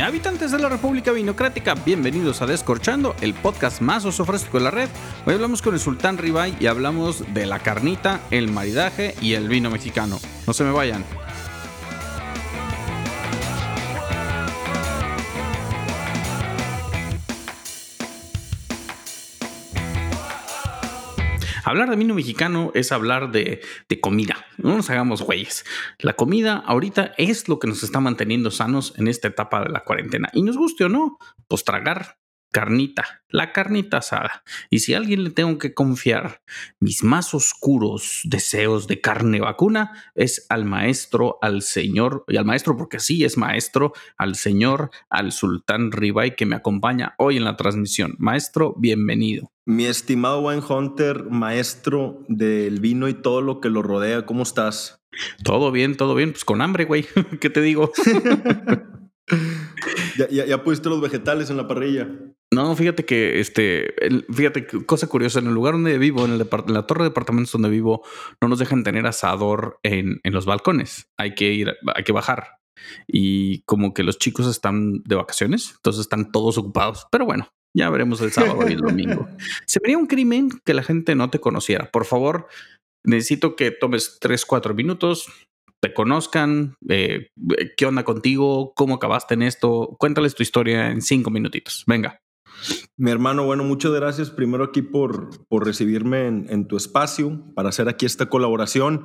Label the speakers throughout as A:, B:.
A: habitantes de la República Vinocrática, bienvenidos a Descorchando, el podcast más oso fresco de la red. Hoy hablamos con el Sultán Ribay y hablamos de la carnita, el maridaje y el vino mexicano. No se me vayan. Hablar de vino mexicano es hablar de, comida. No nos hagamos güeyes. La comida ahorita es lo que nos está manteniendo sanos en esta etapa de la cuarentena. Y nos guste o no, pues tragar carnita, la carnita asada. Y si a alguien le tengo que confiar mis más oscuros deseos de carne vacuna, es al maestro, al señor, y al maestro porque sí es maestro, al señor, al sultán Ribay que me acompaña hoy en la transmisión. Maestro, bienvenido.
B: Mi estimado Wine Hunter, maestro del vino y todo lo que lo rodea, ¿cómo estás?
A: Todo bien, todo bien, pues con hambre, güey. ¿Qué te digo?
B: ya, ya, ya pusiste los vegetales en la parrilla.
A: No, fíjate que, este, fíjate, cosa curiosa, en el lugar donde vivo, en, el en la torre de departamentos donde vivo, no nos dejan tener asador en, en los balcones. Hay que ir, hay que bajar. Y como que los chicos están de vacaciones, entonces están todos ocupados. Pero bueno, ya veremos el sábado y el domingo. Se vería un crimen que la gente no te conociera. Por favor, necesito que tomes 3, 4 minutos, te conozcan, eh, qué onda contigo, cómo acabaste en esto. Cuéntales tu historia en 5 minutitos. Venga.
B: Mi hermano, bueno, muchas gracias primero aquí por, por recibirme en, tu espacio para hacer aquí esta colaboración.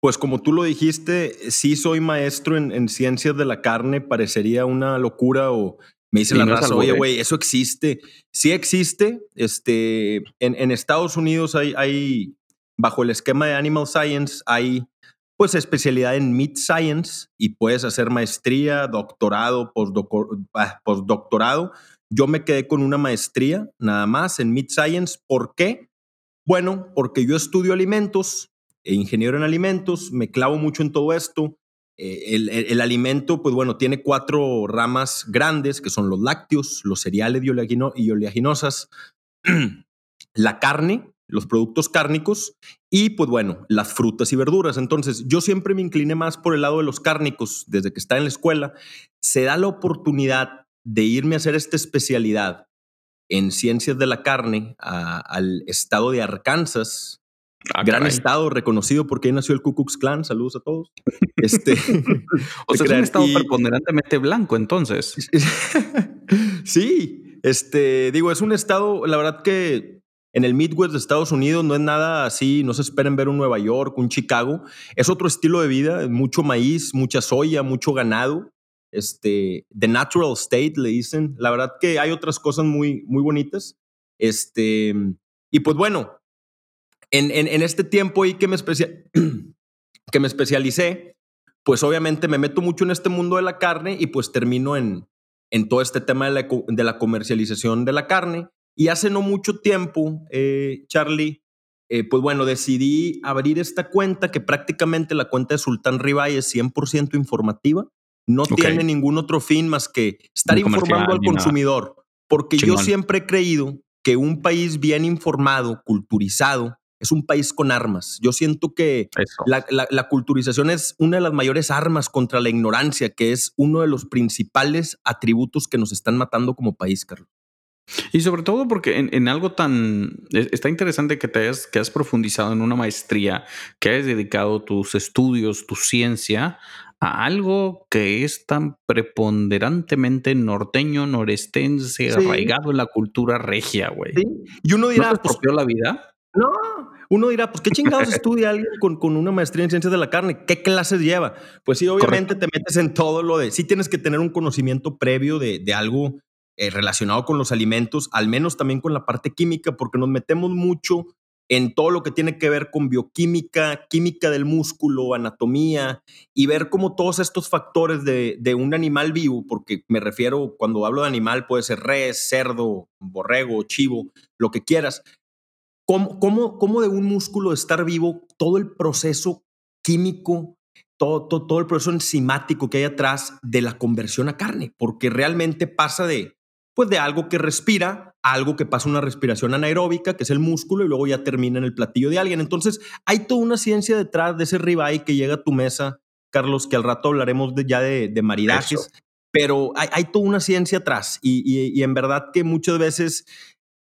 B: Pues como tú lo dijiste, sí soy maestro en, ciencias de la carne, parecería una locura o me dice la raza, oye, güey, eso existe. Sí existe. Este, en, en Estados Unidos hay, hay, bajo el esquema de Animal Science, hay pues especialidad en Meat Science y puedes hacer maestría, doctorado, ah, postdoctorado. Yo me quedé con una maestría nada más en Meat Science. ¿Por qué? Bueno, porque yo estudio alimentos, e ingeniero en alimentos, me clavo mucho en todo esto. Eh, el, alimento, pues bueno, tiene cuatro ramas grandes, que son los lácteos, los cereales y oleaginosas, la carne, los productos cárnicos y, pues bueno, las frutas y verduras. Entonces, yo siempre me incliné más por el lado de los cárnicos desde que estaba en la escuela. Se da la oportunidad de irme a hacer esta especialidad en ciencias de la carne al estado de Arkansas, ah, gran estado reconocido porque ahí nació el Ku Klux Klan. Saludos a todos.
A: Este, o sea, es un estado preponderantemente blanco, entonces.
B: sí, este, digo, es un estado, la verdad que en el Midwest de Estados Unidos no es nada así, no se esperen ver un Nueva York, un Chicago. Es otro estilo de vida, mucho maíz, mucha soya, mucho ganado este, The Natural State, le dicen. La verdad que hay otras cosas muy, muy bonitas. Este, y pues bueno, en, en, este tiempo ahí que me, que me especialicé, pues obviamente me meto mucho en este mundo de la carne y pues termino en, en todo este tema de la, de la comercialización de la carne. Y hace no mucho tiempo, eh, Charlie, eh, pues bueno, decidí abrir esta cuenta que prácticamente la cuenta de Sultán Ribay es 100% informativa. No tiene ningún otro fin más que estar informando al consumidor. Porque yo siempre he creído que un país bien informado, culturizado, es un país con armas. Yo siento que la, culturización es una de las mayores armas contra la ignorancia, que es uno de los principales atributos que nos están matando como país, Carlos.
A: Y sobre todo porque en, algo tan... E, está interesante que te hayas, que has profundizado en una maestría, que hayas dedicado tus estudios, tu ciencia a algo que es tan preponderantemente norteño, norestense, arraigado en la cultura regia, güey.
B: Y uno dirá,
A: ¿No pues, la vida?
B: No, uno dirá, pues qué chingados estudia alguien con, con, una maestría en ciencias de la carne, ¿qué clases lleva? Pues sí, obviamente te metes en todo lo de, sí tienes que tener un conocimiento previo de, de algo eh, relacionado con los alimentos, al menos también con la parte química, porque nos metemos mucho en todo lo que tiene que ver con bioquímica, química del músculo, anatomía, y ver cómo todos estos factores de, un animal vivo, porque me refiero, cuando hablo de animal, puede ser res, cerdo, borrego, chivo, lo que quieras, cómo, cómo, cómo de un músculo estar vivo, todo el proceso químico, todo, todo, todo el proceso enzimático que hay atrás de la conversión a carne, porque realmente pasa de pues de algo que respira algo que pasa una respiración anaeróbica, que es el músculo, y luego ya termina en el platillo de alguien. Entonces, hay toda una ciencia detrás de ese ribeye que llega a tu mesa, Carlos, que al rato hablaremos de, ya de, maridajes. pero hay, toda una ciencia atrás y, en verdad que muchas veces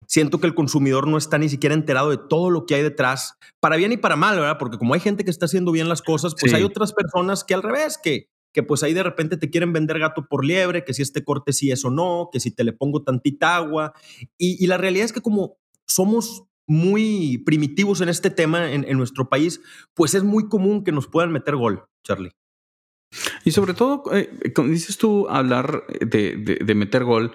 B: siento que el consumidor no está ni siquiera enterado de todo lo que hay detrás, para bien y para mal, ¿verdad? Porque como hay gente que está haciendo bien las cosas, pues hay otras personas que al revés, que, que pues ahí de repente te quieren vender gato por liebre, que si este corte sí es o no, que si te le pongo tantita agua. Y, la realidad es que como somos muy primitivos en este tema en, nuestro país, pues es muy común que nos puedan meter gol, Charlie.
A: Y sobre todo, eh, dices tú, hablar de, de meter gol,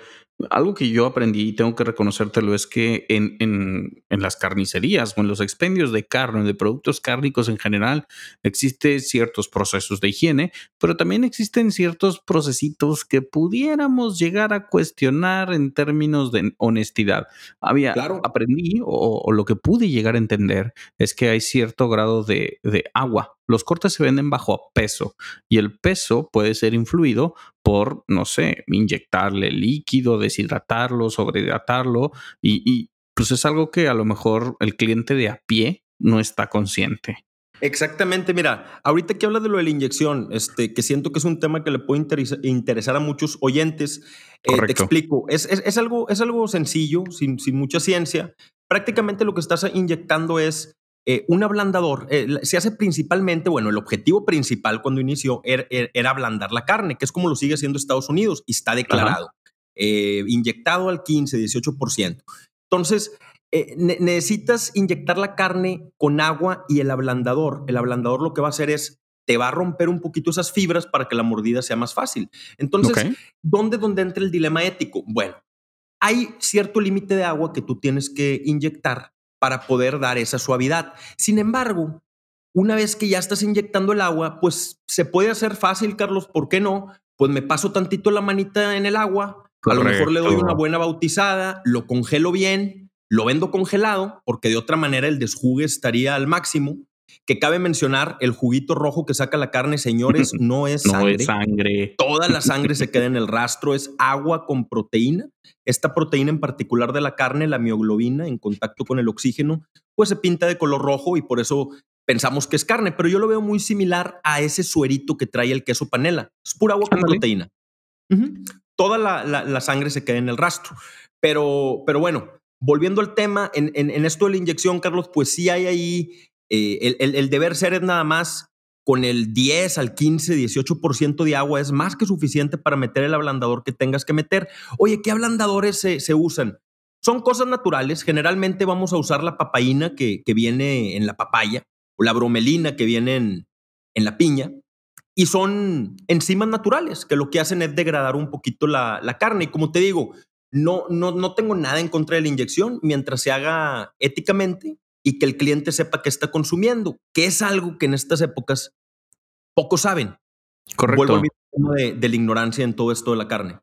A: algo que yo aprendí y tengo que reconocértelo es que en, en, en, las carnicerías o en los expendios de carne, de productos cárnicos en general, existen ciertos procesos de higiene, pero también existen ciertos procesitos que pudiéramos llegar a cuestionar en términos de honestidad. Había, aprendí o, o, lo que pude llegar a entender es que hay cierto grado de, de agua los cortes se venden bajo peso y el peso puede ser influido por, no sé, inyectarle líquido, deshidratarlo, sobrehidratarlo y, y pues es algo que a lo mejor el cliente de a pie no está consciente.
B: Exactamente, mira, ahorita que hablas de lo de la inyección, este, que siento que es un tema que le puede interesar a muchos oyentes, eh, te explico, es, es, algo, es algo sencillo, sin, sin mucha ciencia. Prácticamente lo que estás inyectando es eh, un ablandador eh, se hace principalmente, bueno, el objetivo principal cuando inició er, er, era, ablandar la carne, que es como lo sigue haciendo Estados Unidos y está declarado, eh, inyectado al 15, 18%. Entonces, necesitas inyectar la carne con agua y el ablandador. El ablandador lo que va a hacer es te va a romper un poquito esas fibras para que la mordida sea más fácil. Entonces, ¿dónde, ¿dónde entra el dilema ético? Bueno, hay cierto límite de agua que tú tienes que inyectar para poder dar esa suavidad. Sin embargo, una vez que ya estás inyectando el agua, pues se puede hacer fácil, Carlos, ¿por qué no? Pues me paso tantito la manita en el agua, a lo mejor le doy una buena bautizada, lo congelo bien, lo vendo congelado, porque de otra manera el desjugue estaría al máximo que cabe mencionar, el juguito rojo que saca la carne, señores, no es sangre.
A: No es sangre.
B: Toda la sangre se queda en el rastro, es agua con proteína. Esta proteína en particular de la carne, la mioglobina, en contacto con el oxígeno, pues se pinta de color rojo y por eso pensamos que es carne, pero yo lo veo muy similar a ese suerito que trae el queso panela. Es pura agua con proteína. Toda la, sangre se queda en el rastro. Pero, pero bueno, volviendo al tema, en, en, esto de la inyección, Carlos, pues sí hay ahí eh, el, deber ser es nada más con el 10 al 15, 18% de agua es más que suficiente para meter el ablandador que tengas que meter. Oye, ¿qué ablandadores se, usan? Son cosas naturales. Generalmente vamos a usar la papaína que, viene en la papaya o la bromelina que viene en, la piña. Y son enzimas naturales que lo que hacen es degradar un poquito la, la carne. Y como te digo, no, no, no tengo nada en contra de la inyección mientras se haga éticamente y que el cliente sepa que está consumiendo, que es algo que en estas épocas pocos saben.
A: Correcto.
B: Vuelvo al tema de, la ignorancia en todo esto de la carne.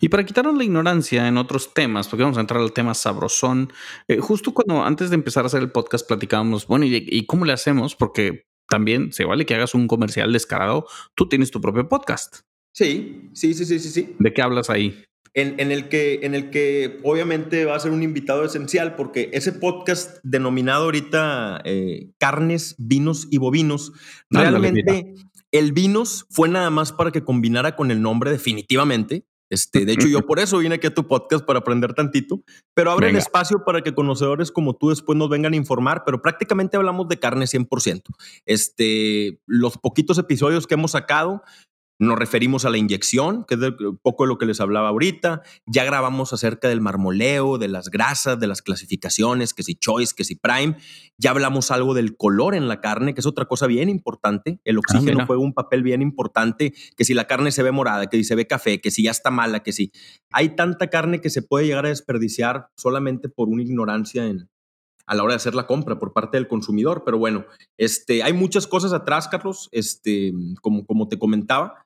A: Y para quitarnos la ignorancia en otros temas, porque vamos a entrar al tema sabrosón, eh, justo cuando antes de empezar a hacer el podcast platicábamos, bueno, ¿y, ¿y, cómo le hacemos? Porque también se vale que hagas un comercial descarado, tú tienes tu propio podcast.
B: Sí, sí, sí, sí, sí. sí.
A: ¿De qué hablas ahí?
B: en, el que, en el que obviamente va a ser un invitado esencial porque ese podcast denominado ahorita eh, Carnes, Vinos y Bovinos, realmente el Vinos fue nada más para que combinara con el nombre definitivamente. Este, de hecho, yo por eso vine aquí a tu podcast para aprender tantito, pero abre el espacio para que conocedores como tú después nos vengan a informar, pero prácticamente hablamos de carne 100%. Este, los poquitos episodios que hemos sacado, nos referimos a la inyección, que es un poco de lo que les hablaba ahorita. Ya grabamos acerca del marmoleo, de las grasas, de las clasificaciones, que si choice, que si prime. Ya hablamos algo del color en la carne, que es otra cosa bien importante. El ah, oxígeno juega un papel bien importante, que si la carne se ve morada, que si se ve café, que si ya está mala, que si hay tanta carne que se puede llegar a desperdiciar solamente por una ignorancia en, a la hora de hacer la compra por parte del consumidor. Pero bueno, este, hay muchas cosas atrás, Carlos, este, como, como te comentaba.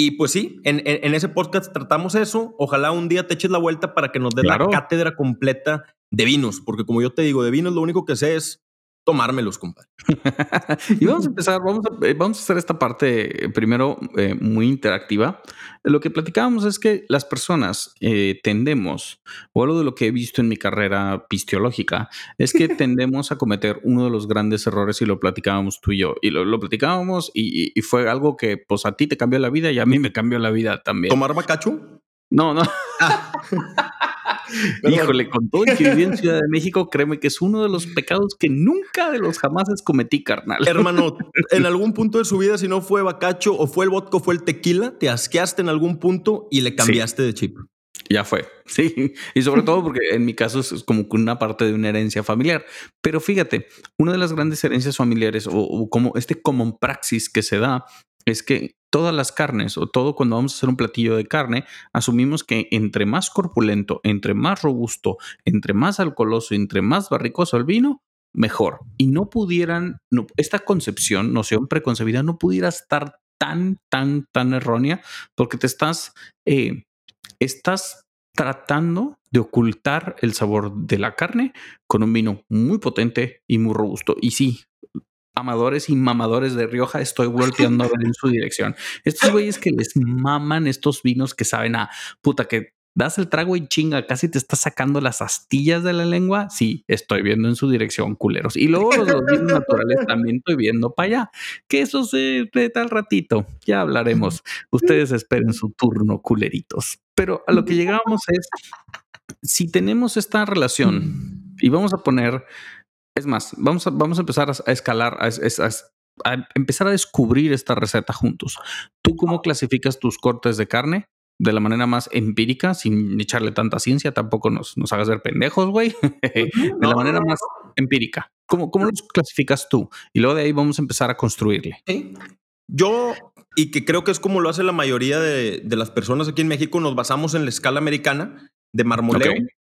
B: Y pues sí, en, ese podcast tratamos eso. Ojalá un día te eches la vuelta para que nos dé la cátedra completa de vinos, porque como yo te digo, de vinos lo único que sé es tomármelos, compadre.
A: y vamos a empezar, vamos a, eh, vamos a hacer esta parte eh, primero eh, muy interactiva. Lo que platicábamos es que las personas tendemos, o algo de lo que he visto en mi carrera pisteológica, es que tendemos a cometer uno de los grandes errores y lo platicábamos tú y yo. Y lo, platicábamos y, y, fue algo que pues a ti te cambió la vida y a mí me cambió la vida también.
B: ¿Tomar bacacho?
A: No, no. Ah. Híjole, con todo el que viví en Ciudad de México, créeme que es uno de los pecados que nunca de los jamás cometí, carnal.
B: Hermano, en algún punto de su vida, si no fue bacacho o fue el vodka o fue el tequila, te asqueaste en algún punto y le cambiaste de chip.
A: Ya fue, sí. Y sobre todo porque en mi caso es como una parte de una herencia familiar. Pero fíjate, una de las grandes herencias familiares o, como este common praxis que se da es que todas las carnes o todo cuando vamos a hacer un platillo de carne, asumimos que entre más corpulento, entre más robusto, entre más alcoholoso, entre más barricoso el vino, mejor. Y no pudieran, esta concepción, noción preconcebida, no pudiera estar tan, tan, tan errónea porque te estás, eh, estás tratando de ocultar el sabor de la carne con un vino muy potente y muy robusto. Y sí, amadores y mamadores de Rioja, estoy volteando a ver en su dirección. Estos güeyes que les maman estos vinos que saben a puta que das el trago y chinga, casi te estás sacando las astillas de la lengua. Sí, estoy viendo en su dirección, culeros. Y luego los, vinos naturales también estoy viendo para allá. Que eso se de tal ratito. Ya hablaremos. Ustedes esperen su turno, culeritos. Pero a lo que llegamos es si tenemos esta relación y vamos a poner es más, vamos a, vamos a empezar a, escalar, a, empezar a descubrir esta receta juntos. ¿Tú cómo clasificas tus cortes de carne? De la manera más empírica, sin echarle tanta ciencia, tampoco nos, nos hagas ver pendejos, güey. de la manera más empírica. ¿Cómo, ¿Cómo los clasificas tú? Y luego de ahí vamos a empezar a construirle.
B: Yo, y que creo que es como lo hace la mayoría de, las personas aquí en México, nos basamos en la escala americana de marmoleo.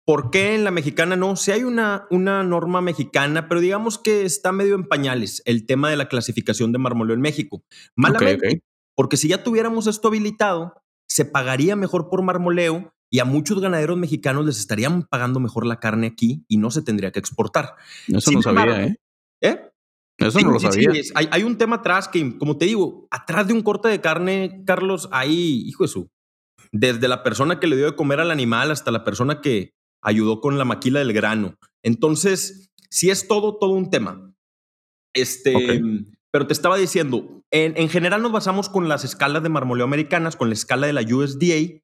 B: ¿Por qué en la mexicana no? Si hay una, una norma mexicana, pero digamos que está medio en pañales el tema de la clasificación de marmoleo en México. Malamente, porque si ya tuviéramos esto habilitado, se pagaría mejor por marmoleo y a muchos ganaderos mexicanos les estarían pagando mejor la carne aquí y no se tendría que exportar.
A: Eso no sabía, ¿eh?
B: ¿Eh?
A: Eso no lo sabía.
B: hay, hay, un tema atrás que, como te digo, atrás de un corte de carne, Carlos, hay, hijo de su, desde la persona que le dio de comer al animal hasta la persona que, ayudó con la maquila del grano. Entonces, sí es todo, todo un tema. Este, pero te estaba diciendo, en, general nos basamos con las escalas de marmoleo americanas, con la escala de la USDA,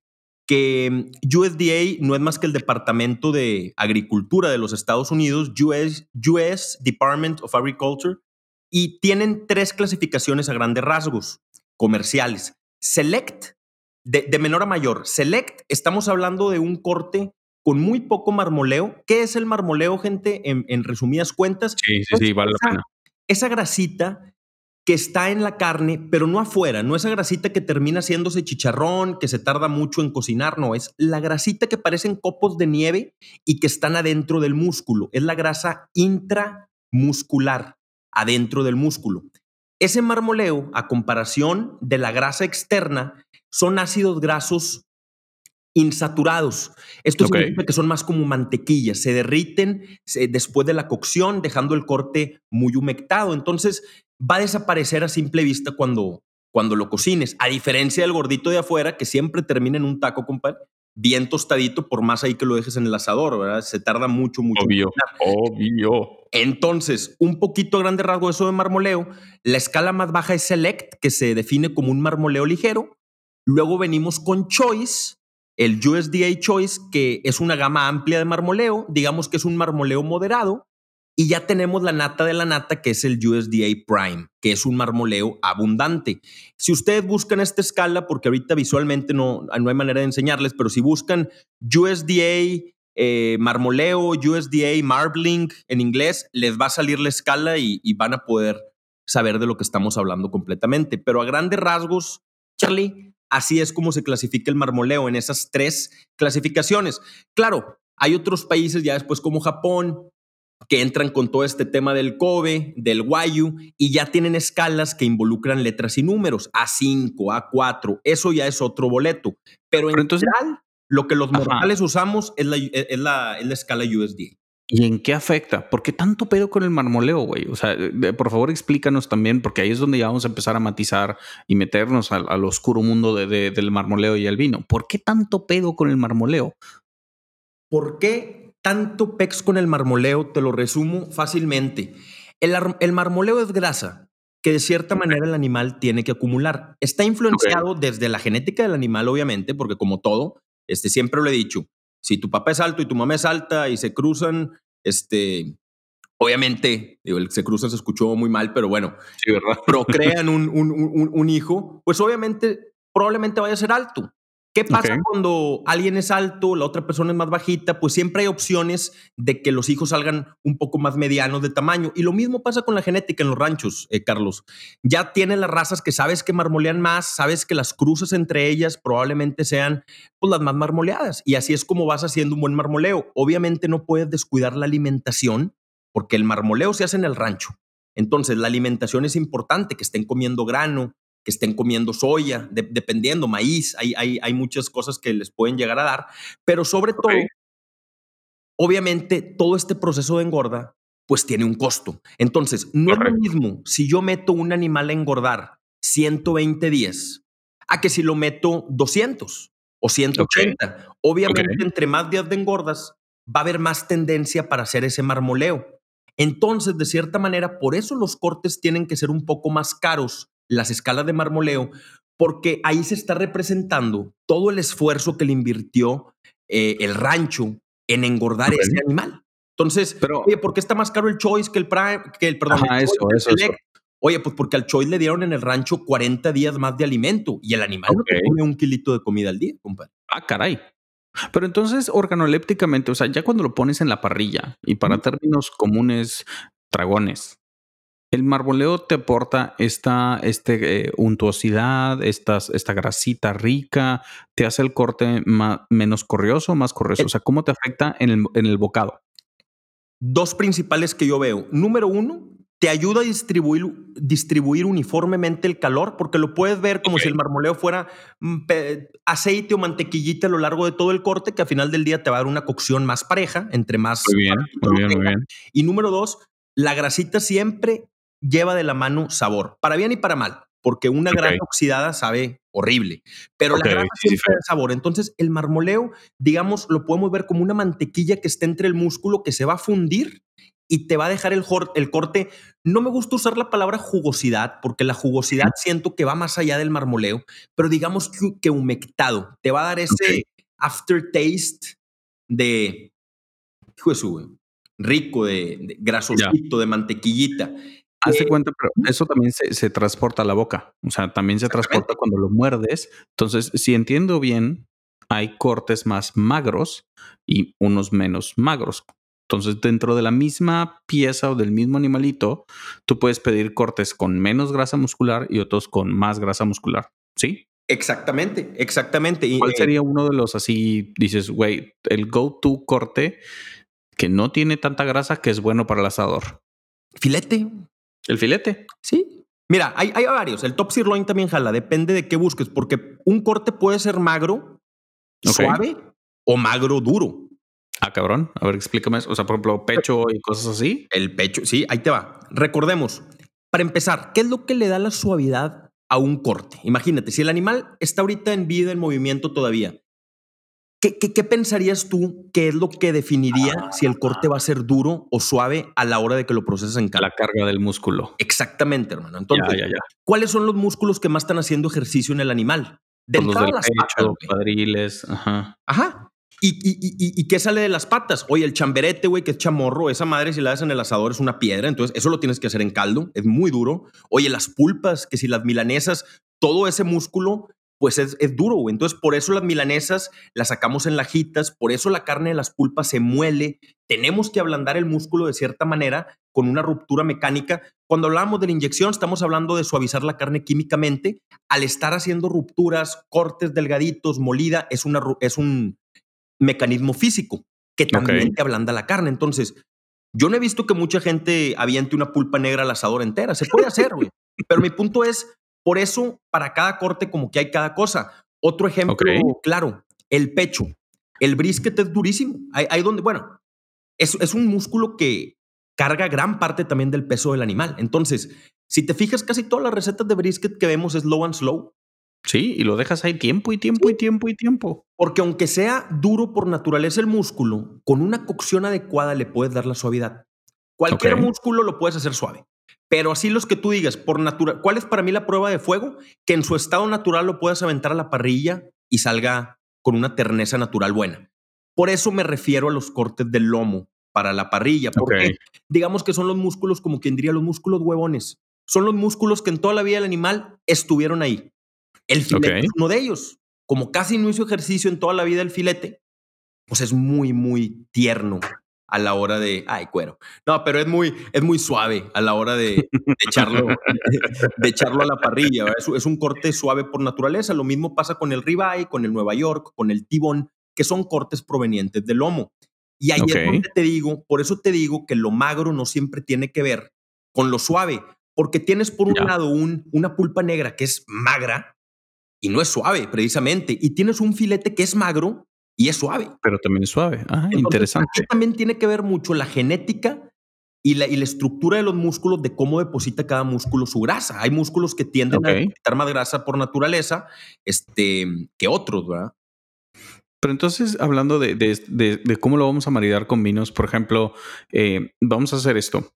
B: que USDA no es más que el Departamento de Agricultura de los Estados Unidos, US, US Department of Agriculture, y tienen tres clasificaciones a grandes rasgos comerciales. Select, de, de menor a mayor. Select, estamos hablando de un corte con muy poco marmoleo. ¿Qué es el marmoleo, gente? En, resumidas cuentas.
A: Sí, sí, sí, vale la pena.
B: Esa grasita que está en la carne, pero no afuera, no esa grasita que termina haciéndose chicharrón, que se tarda mucho en cocinar, no, es la grasita que parecen copos de nieve y que están adentro del músculo, es la grasa intramuscular, adentro del músculo. Ese marmoleo, a comparación de la grasa externa, son ácidos grasos insaturados. Esto significa que son más como mantequillas, se derriten después de la cocción, dejando el corte muy humectado. Entonces va a desaparecer a simple vista cuando, cuando lo cocines, a diferencia del gordito de afuera que siempre termina en un taco, compadre, bien tostadito, por más ahí que lo dejes en el asador, ¿verdad? Se tarda mucho, mucho.
A: Obvio, obvio.
B: Entonces, un poquito grande rasgo eso de marmoleo. La escala más baja es Select, que se define como un marmoleo ligero. Luego venimos con Choice, el USDA Choice, que es una gama amplia de marmoleo, digamos que es un marmoleo moderado, y ya tenemos la nata de la nata, que es el USDA Prime, que es un marmoleo abundante. Si ustedes buscan esta escala, porque ahorita visualmente no, no hay manera de enseñarles, pero si buscan USDA eh, marmoleo, USDA marbling en inglés, les va a salir la escala y, y van a poder saber de lo que estamos hablando completamente. Pero a grandes rasgos, Charlie, Así es como se clasifica el marmoleo en esas tres clasificaciones. Claro, hay otros países ya después como Japón que entran con todo este tema del Kobe, del Wayu, y ya tienen escalas que involucran letras y números, A5, A4, eso ya es otro boleto. Pero en entonces, general, lo que los mortales usamos es la, es la, es la escala USD.
A: ¿Y en qué afecta? ¿Por qué tanto pedo con el marmoleo, güey? O sea, por favor explícanos también, porque ahí es donde ya vamos a empezar a matizar y meternos al, oscuro mundo del marmoleo y el vino. ¿Por qué tanto pedo con el marmoleo?
B: ¿Por qué tanto pex con el marmoleo? Te lo resumo fácilmente. El, el marmoleo es grasa que de cierta manera el animal tiene que acumular. Está influenciado desde la genética del animal, obviamente, porque como todo, este, siempre lo he dicho, si tu papá es alto y tu mamá es alta y se cruzan, este, obviamente, digo, el se cruzan se escuchó muy mal, pero bueno,
A: sí, ¿verdad?
B: procrean un, un, un, un, hijo, pues obviamente, probablemente vaya a ser alto. ¿Qué pasa cuando alguien es alto, la otra persona es más bajita? Pues siempre hay opciones de que los hijos salgan un poco más medianos de tamaño. Y lo mismo pasa con la genética en los ranchos, eh, Carlos. Ya tienes las razas que sabes que marmolean más, sabes que las cruces entre ellas probablemente sean pues, las más marmoleadas. Y así es como vas haciendo un buen marmoleo. Obviamente no puedes descuidar la alimentación porque el marmoleo se hace en el rancho. Entonces la alimentación es importante, que estén comiendo grano, que estén comiendo soya, dependiendo, maíz, hay, hay, hay, muchas cosas que les pueden llegar a dar, pero sobre todo, obviamente, todo este proceso de engorda, pues tiene un costo. Entonces, no es lo mismo si yo meto un animal a engordar 120 días a que si lo meto 200 o 180. Obviamente, entre más días de engordas, va a haber más tendencia para hacer ese marmoleo. Entonces, de cierta manera, por eso los cortes tienen que ser un poco más caros las escalas de marmoleo, porque ahí se está representando todo el esfuerzo que le invirtió eh, el rancho en engordar ese animal. Entonces, Pero, oye, ¿por qué está más caro el Choice que el Prime, que el, perdón,
A: eso, eso,
B: Oye, pues porque al Choice le dieron en el rancho 40 días más de alimento y el animal no come un kilito de comida al día, compadre.
A: Ah, caray. Pero entonces, organolépticamente, o sea, ya cuando lo pones en la parrilla y para términos comunes, dragones, el marboleo te aporta esta este, eh, untuosidad, esta, esta grasita rica, te hace el corte menos corrioso, más corrioso. Eh o sea, ¿cómo te afecta en el, en el bocado?
B: Dos principales que yo veo. Número uno, te ayuda a distribuir, distribuir uniformemente el calor, porque lo puedes ver como si el marmoleo fuera mm, aceite o mantequillita a lo largo de todo el corte, que al final del día te va a dar una cocción más pareja, entre más.
A: Muy bien, muy bien, muy bien.
B: Y número dos, la grasita siempre lleva de la mano sabor, para bien y para mal, porque una grasa oxidada sabe horrible, pero la grasa siempre da sabor. Entonces, el marmoleo, digamos, lo podemos ver como una mantequilla que está entre el músculo que se va a fundir y te va a dejar el, el corte. No me gusta usar la palabra jugosidad, porque la jugosidad siento que va más allá del marmoleo, pero digamos que, humectado. Te va a dar ese aftertaste de, rico, de, de grasosito, de mantequillita.
A: Hace cuenta, pero eso también se, transporta a la boca. O sea, también se transporta cuando lo muerdes. Entonces, si entiendo bien, hay cortes más magros y unos menos magros. Entonces, dentro de la misma pieza o del mismo animalito, tú puedes pedir cortes con menos grasa muscular y otros con más grasa muscular. ¿Sí?
B: Exactamente, exactamente.
A: ¿Cuál eh, sería uno de los así, dices, güey, el go-to corte que no tiene tanta grasa que es bueno para el asador?
B: Filete.
A: El filete.
B: Sí. Mira, hay, hay varios. El top sirloin también jala. Depende de qué busques, porque un corte puede ser magro, suave o magro duro.
A: Ah, cabrón. A ver, explícame eso. O sea, por ejemplo, pecho y cosas así.
B: El pecho, sí, ahí te va. Recordemos, para empezar, ¿qué es lo que le da la suavidad a un corte? Imagínate, si el animal está ahorita en vida, en movimiento todavía, ¿Qué, pensarías tú que es lo que definiría si el corte va a ser duro o suave a la hora de que lo proceses en
A: La carga del músculo.
B: Exactamente, hermano. Entonces, ¿cuáles son los músculos que más están haciendo ejercicio en el animal?
A: De los del las pecho, cuadriles, ajá.
B: Ajá. ¿Y, y, y, ¿Y, qué sale de las patas? Oye, el chamberete, güey, que es chamorro, esa madre si la das en el asador es una piedra, entonces eso lo tienes que hacer en caldo, es muy duro. Oye, las pulpas, que si las milanesas, todo ese músculo pues es, duro, güey. Entonces, por eso las milanesas las sacamos en lajitas, por eso la carne de las pulpas se muele. Tenemos que ablandar el músculo de cierta manera con una ruptura mecánica. Cuando hablamos de la inyección, estamos hablando de suavizar la carne químicamente. Al estar haciendo rupturas, cortes delgaditos, molida, es, una, es un mecanismo físico que también te ablanda la carne. Entonces, yo no he visto que mucha gente aviente una pulpa negra al asador entera. Se puede hacer, güey. Pero mi punto es, por eso, para cada corte, como que hay cada cosa. Otro ejemplo, claro, el pecho. El brisket es durísimo. Hay, donde, bueno, es, es un músculo que carga gran parte también del peso del animal. Entonces, si te fijas, casi todas las recetas de brisket que vemos es low and slow.
A: Sí, y lo dejas ahí tiempo y tiempo y tiempo y tiempo.
B: Porque aunque sea duro por naturaleza el músculo, con una cocción adecuada le puedes dar la suavidad. Cualquier músculo lo puedes hacer suave. Pero así los que tú digas, por natural, ¿cuál es para mí la prueba de fuego? Que en su estado natural lo puedas aventar a la parrilla y salga con una terneza natural buena. Por eso me refiero a los cortes del lomo para la parrilla, porque digamos que son los músculos, como quien diría, los músculos huevones. Son los músculos que en toda la vida del animal estuvieron ahí. El filete es uno de ellos. Como casi no hizo ejercicio en toda la vida el filete, pues es muy, muy tierno a la hora de. Ay, cuero. No, pero es muy, es muy suave a la hora de, de echarlo, de echarlo a la parrilla. Es, es un corte suave por naturaleza. Lo mismo pasa con el ribeye, con el Nueva York, con el tibón, que son cortes provenientes del lomo. Y ahí es donde te digo, por eso te digo que lo magro no siempre tiene que ver con lo suave, porque tienes por un lado un- una pulpa negra que es magra y no es suave precisamente, y tienes un filete que es magro y es suave.
A: Pero también es suave. Ah,
B: Entonces,
A: interesante.
B: también tiene que ver mucho la genética y la, y la estructura de los músculos, de cómo deposita cada músculo su grasa. Hay músculos que tienden
A: Ok.
B: a depositar más grasa por naturaleza este, que otros, ¿verdad?
A: Pero entonces, hablando de, de- de- de cómo lo vamos a maridar con vinos, por ejemplo, eh, vamos a hacer esto.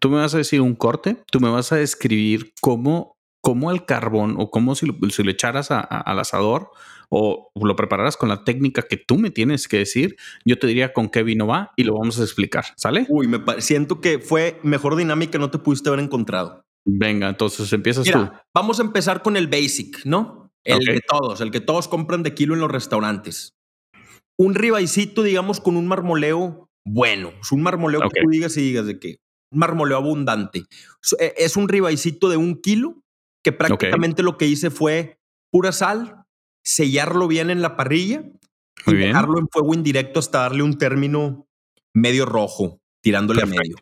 A: Tú me vas a decir un corte, tú me vas a describir cómo, cómo el carbón o cómo si lo, si lo echaras a- a- al asador o lo prepararas con la técnica que tú me tienes que decir, yo te diría con qué vino va y lo vamos a explicar, ¿sale?
B: Uy, me siento que fue mejor dinámica no te pudiste haber encontrado.
A: Venga, entonces empiezas tú.
B: Mira, vamos a empezar con el basic, ¿no? El de todos, el que todos compran de kilo en los restaurantes. Un ribaicito, digamos, con un marmoleo bueno. Es un marmoleo
A: Ok.
B: que tú digas y digas de que un marmoleo abundante. Es- eh, Es un ribaicito de un kilo que prácticamente lo que hice fue pura sal, sellarlo bien en la parrilla y
A: Muy bien.
B: dejarlo en fuego indirecto hasta darle un término medio rojo, tirándole
A: Perfecto.
B: a medio.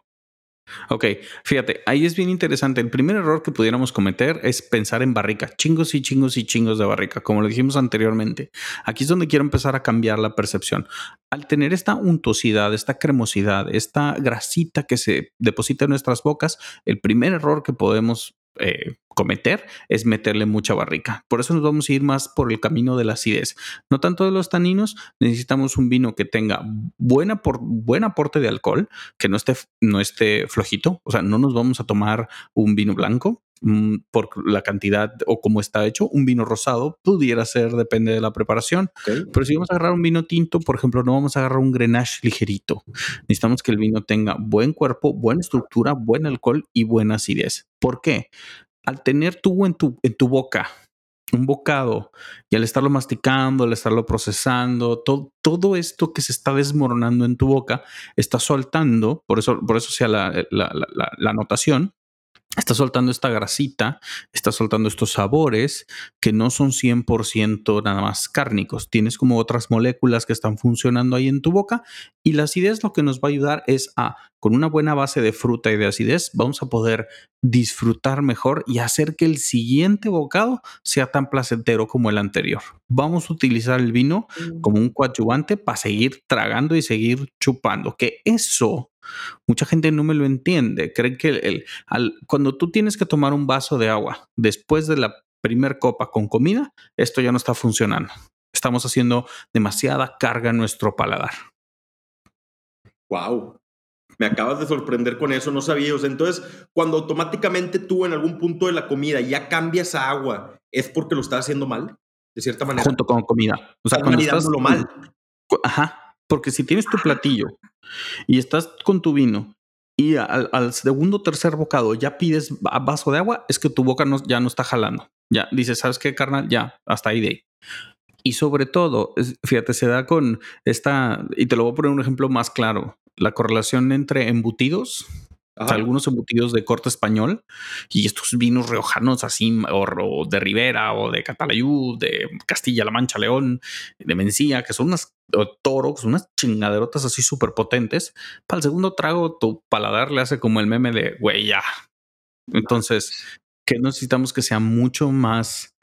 A: Ok, fíjate, ahí es bien interesante. El primer error que pudiéramos cometer es pensar en barrica, chingos y chingos y chingos de barrica, como lo dijimos anteriormente. Aquí es donde quiero empezar a cambiar la percepción. Al tener esta untuosidad, esta cremosidad, esta grasita que se deposita en nuestras bocas, el primer error que podemos eh, cometer es meterle mucha barrica. Por eso nos vamos a ir más por el camino de la acidez. No tanto de los taninos, necesitamos un vino que tenga buena por, buen aporte de alcohol, que no esté, no esté flojito. O sea, no nos vamos a tomar un vino blanco por la cantidad o cómo está hecho. Un vino rosado pudiera ser, depende de la preparación. Pero si vamos a agarrar un vino tinto, por ejemplo, no vamos a agarrar un grenache ligerito. Necesitamos que el vino tenga buen cuerpo, buena estructura, buen alcohol y buena acidez. ¿Por qué? Al tener tú en tu, en tu boca un bocado y al estarlo masticando, al estarlo procesando, todo, todo esto que se está desmoronando en tu boca está soltando, por eso, por eso sea la, la, la, la, la anotación, está soltando esta grasita, está soltando estos sabores que no son 100% nada más cárnicos. Tienes como otras moléculas que están funcionando ahí en tu boca y la acidez lo que nos va a ayudar es a, con una buena base de fruta y de acidez, vamos a poder disfrutar mejor y hacer que el siguiente bocado sea tan placentero como el anterior. Vamos a utilizar el vino como un coadyuvante para seguir tragando y seguir chupando, que eso mucha gente no me lo entiende. Creen que el, el, al, cuando tú tienes que tomar un vaso de agua después de la primer copa con comida, esto ya no está funcionando. Estamos haciendo demasiada carga en nuestro paladar.
B: Wow. Me acabas de sorprender con eso, no sabía. O sea, entonces, cuando automáticamente tú en algún punto de la comida ya cambias a agua, ¿es porque lo estás haciendo mal? De cierta manera.
A: Junto con comida. O sea,
B: estás
A: cuando estás
B: mal.
A: Ajá. Porque si tienes tu platillo y estás con tu vino y al, segundo o tercer bocado ya pides vaso de agua, es que tu boca no, ya no está jalando. Ya dices, ¿sabes qué, carnal? Ya, hasta ahí de ahí. Y sobre todo, fíjate, se da con esta, y te lo voy a poner un ejemplo más claro, la correlación entre embutidos, algunos embutidos de corte español y estos vinos riojanos así, o, de Ribera, o de Catalayud, de Castilla-La Mancha, León, de Mencía, que son unas toros, unas chingaderotas así súper potentes. Para el segundo trago, tu paladar le hace como el meme de, güey, ya. Entonces, que necesitamos que sea mucho más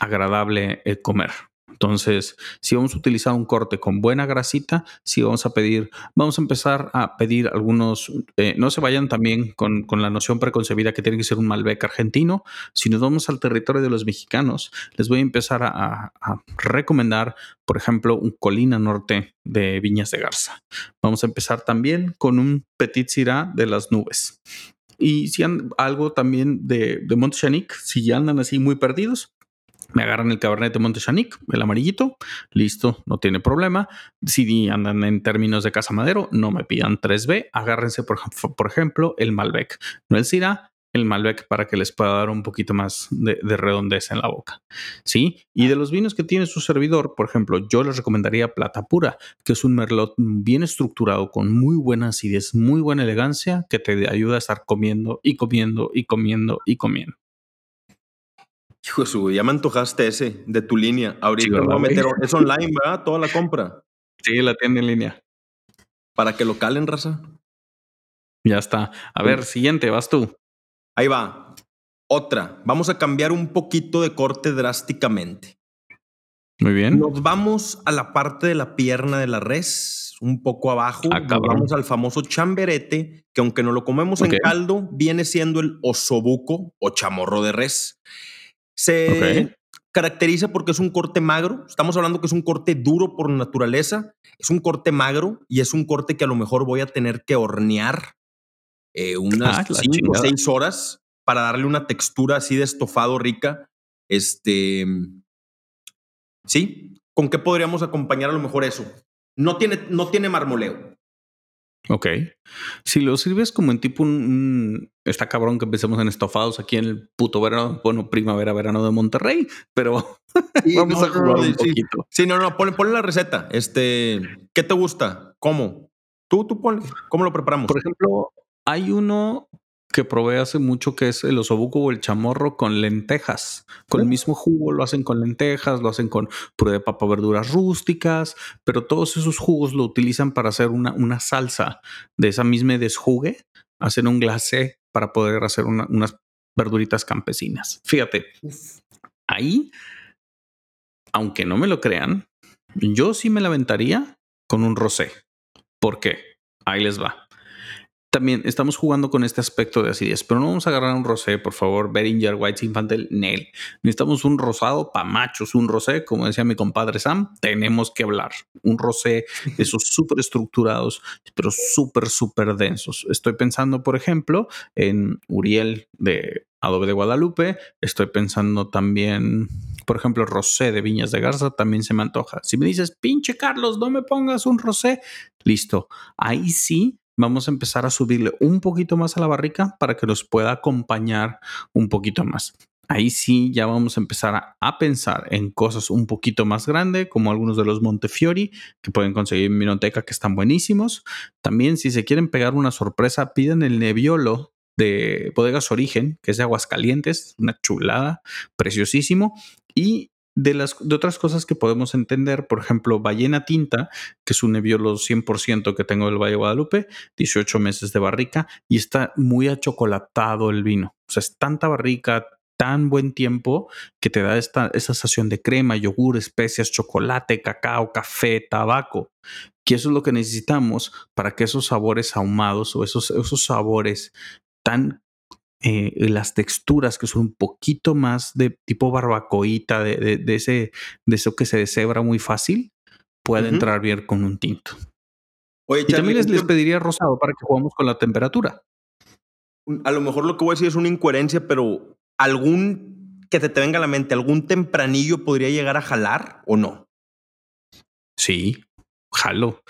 A: agradable el comer. Entonces, si vamos a utilizar un corte con buena grasita, si vamos a pedir, vamos a empezar a pedir algunos, eh, no se vayan también con, la noción preconcebida que tiene que ser un Malbec argentino. Si nos vamos al territorio de los mexicanos, les voy a empezar a, recomendar, por ejemplo, un Colina Norte de Viñas de Garza. Vamos a empezar también con un Petit Syrah de las nubes. Y si han algo también de, de Montchanic, si ya andan así muy perdidos, me agarran el Cabernet de Montechanic, el amarillito, listo, no tiene problema. Si andan en términos de Casa Madero, no me pidan 3B, agárrense por, por ejemplo el Malbec, no el Syrah, el Malbec para que les pueda dar un poquito más de, de, redondez en la boca. ¿Sí? Y de los vinos que tiene su servidor, por ejemplo, yo les recomendaría Plata Pura, que es un merlot bien estructurado, con muy buena acidez, muy buena elegancia, que te ayuda a estar comiendo y comiendo y comiendo y comiendo.
B: Hijo su, ya me antojaste ese de tu línea. Ahorita voy a meter. Es online, ¿verdad? Toda la compra.
A: Sí, la tienda en línea.
B: Para que lo calen, raza.
A: Ya está. A ver, siguiente, vas tú.
B: Ahí va. Otra. Vamos a cambiar un poquito de corte drásticamente.
A: Muy bien.
B: Nos vamos a la parte de la pierna de la res, un poco abajo. Ah, vamos al famoso chamberete, que aunque no lo comemos en caldo, viene siendo el osobuco o chamorro de res. Se caracteriza porque es un corte magro. Estamos hablando que es un corte duro por naturaleza. Es un corte magro y es un corte que a lo mejor voy a tener que hornear eh, unas 5 o 6 horas para darle una textura así de estofado rica. Este. Sí. ¿Con qué podríamos acompañar a lo mejor eso? No tiene, no tiene marmoleo.
A: Ok. Si lo sirves como en tipo un, está cabrón que empecemos en estofados aquí en el puto verano, bueno, primavera, verano de Monterrey, pero vamos a jugar un poquito.
B: Sí, no, no, ponle, ponle, la receta. Este, ¿qué te gusta? ¿Cómo? Tú, tú ponle. ¿Cómo lo preparamos?
A: Por ejemplo, hay uno que probé hace mucho que es el osobuco o el chamorro con lentejas. Con el mismo jugo lo hacen con lentejas, lo hacen con puré de papa, verduras rústicas, pero todos esos jugos lo utilizan para hacer una, una salsa de esa misma desjugue, hacen un glacé para poder hacer unas verduritas campesinas. Fíjate, ahí, aunque no me lo crean, yo sí me la aventaría con un rosé. ¿Por qué? Ahí les va también estamos jugando con este aspecto de acidez, pero no vamos a agarrar un rosé, por favor, Beringer White Infantil, Nail. Necesitamos un rosado para machos, un rosé, como decía mi compadre Sam, tenemos que hablar. Un rosé de esos súper estructurados, pero súper, súper densos. Estoy pensando, por ejemplo, en Uriel de Adobe de Guadalupe. Estoy pensando también, por ejemplo, rosé de Viñas de Garza, también se me antoja. Si me dices, pinche Carlos, no me pongas un rosé, listo. Ahí sí vamos a empezar a subirle un poquito más a la barrica para que nos pueda acompañar un poquito más. Ahí sí ya vamos a empezar a, pensar en cosas un poquito más grandes, como algunos de los Montefiori que pueden conseguir en Minoteca, que están buenísimos. También, si se quieren pegar una sorpresa, piden el Nebbiolo de Bodegas Origen, que es de Aguascalientes, una chulada, preciosísimo. Y de, las, de otras cosas que podemos entender, por ejemplo, Ballena Tinta, que es un neviolo 100% que tengo del Valle de Guadalupe, 18 meses de barrica y está muy achocolatado el vino. O sea, es tanta barrica, tan buen tiempo que te da esta, esa sensación de crema, yogur, especias, chocolate, cacao, café, tabaco. Que eso es lo que necesitamos para que esos sabores ahumados o esos, esos sabores tan eh, las texturas que son un poquito más de tipo barbacoita, de, ese, de eso que se deshebra muy fácil, puede entrar bien con un tinto. y también les, les, pediría rosado para que juguemos con la temperatura.
B: A lo mejor lo que voy a decir es una incoherencia, pero algún que te, te venga a la mente, algún tempranillo podría llegar a jalar o no.
A: Sí, jalo.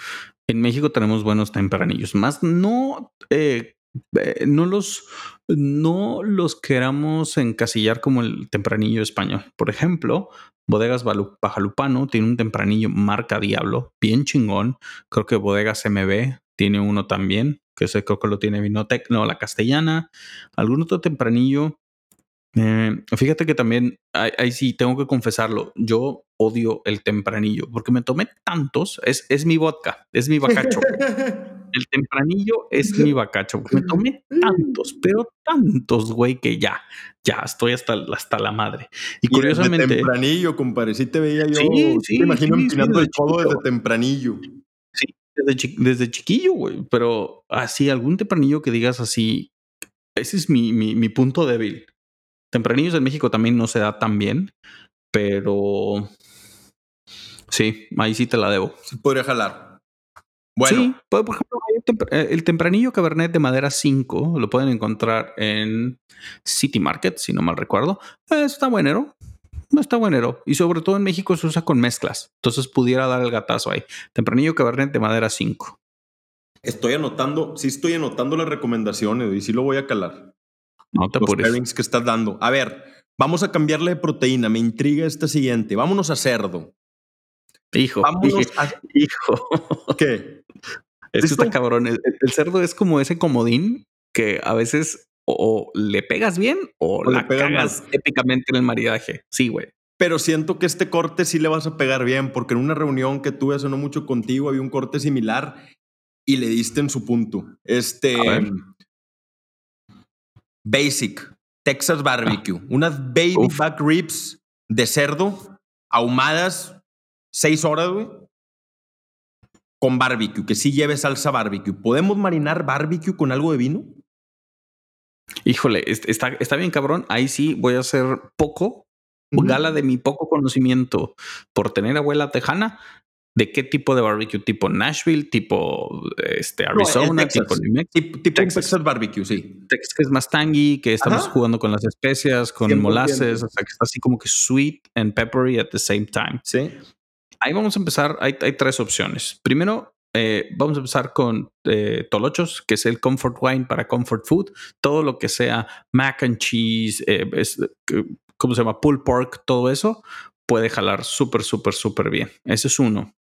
A: En México tenemos buenos tempranillos, más no eh, eh, no los, no los queramos encasillar como el tempranillo español. Por ejemplo, Bodegas Bajalupano tiene un tempranillo marca Diablo, bien chingón. Creo que Bodegas MB tiene uno también, que ese creo que lo tiene Vinotec, no, la castellana. Algún otro tempranillo. Eh, fíjate que también, ahí, sí, tengo que confesarlo, yo odio el tempranillo porque me tomé tantos, es, es mi vodka, es mi bacacho. El tempranillo es mi bacacho. Me tomé tantos, pero tantos, güey, que ya, ya estoy hasta, hasta la madre. Y, curiosamente.
B: Desde tempranillo, compadre. Sí te veía yo. Sí, sí, me imagino empinando el codo desde tempranillo.
A: Sí, desde, desde chiquillo, güey. Pero así, algún tempranillo que digas así. Ese es mi, mi, mi punto débil. Tempranillos en México también no se da tan bien, pero sí, ahí sí te la debo.
B: Sí, podría jalar. Bueno.
A: Sí, por ejemplo, eh, el tempranillo Cabernet de madera 5 lo pueden encontrar en City Market, si no mal recuerdo. está buenero. No está buenero. Y sobre todo en México se usa con mezclas. Entonces pudiera dar el gatazo ahí. Tempranillo Cabernet de madera 5.
B: Estoy anotando, sí estoy anotando las recomendaciones y sí lo voy a calar.
A: No te
B: Los pairings que estás dando. A ver, vamos a cambiarle de proteína. Me intriga esta siguiente. Vámonos a cerdo.
A: Hijo.
B: Vámonos a...
A: Hijo.
B: ¿Qué?
A: Esto está cabrón. El, cerdo es como ese comodín que a veces o, le pegas bien o, la pegas épicamente en el maridaje. Sí, güey.
B: Pero siento que este corte sí le vas a pegar bien, porque en una reunión que tuve hace no mucho contigo había un corte similar y le diste en su punto. Este. Basic, Texas Barbecue. Unas baby back ribs de cerdo ahumadas seis horas, güey con barbecue, que sí lleve salsa barbecue. ¿Podemos marinar barbecue con algo de vino?
A: Híjole, está, está bien cabrón. Ahí sí voy a hacer poco, gala de mi poco conocimiento por tener abuela tejana. ¿De qué tipo de barbecue? ¿Tipo Nashville? ¿Tipo este, Arizona? ¿Tipo New
B: Mexico? Tipo, Texas. barbecue, sí.
A: Texas que es más tangy, que estamos jugando con las especias, con molasses, o sea, que está así como que sweet and peppery at the same time.
B: Sí.
A: Ahí vamos a empezar. Hay, tres opciones. Primero, eh, vamos a empezar con eh, tolochos, que es el comfort wine para comfort food. Todo lo que sea mac and cheese, eh, ¿cómo se llama? Pulled pork, todo eso puede jalar súper, súper, súper bien. Ese es uno.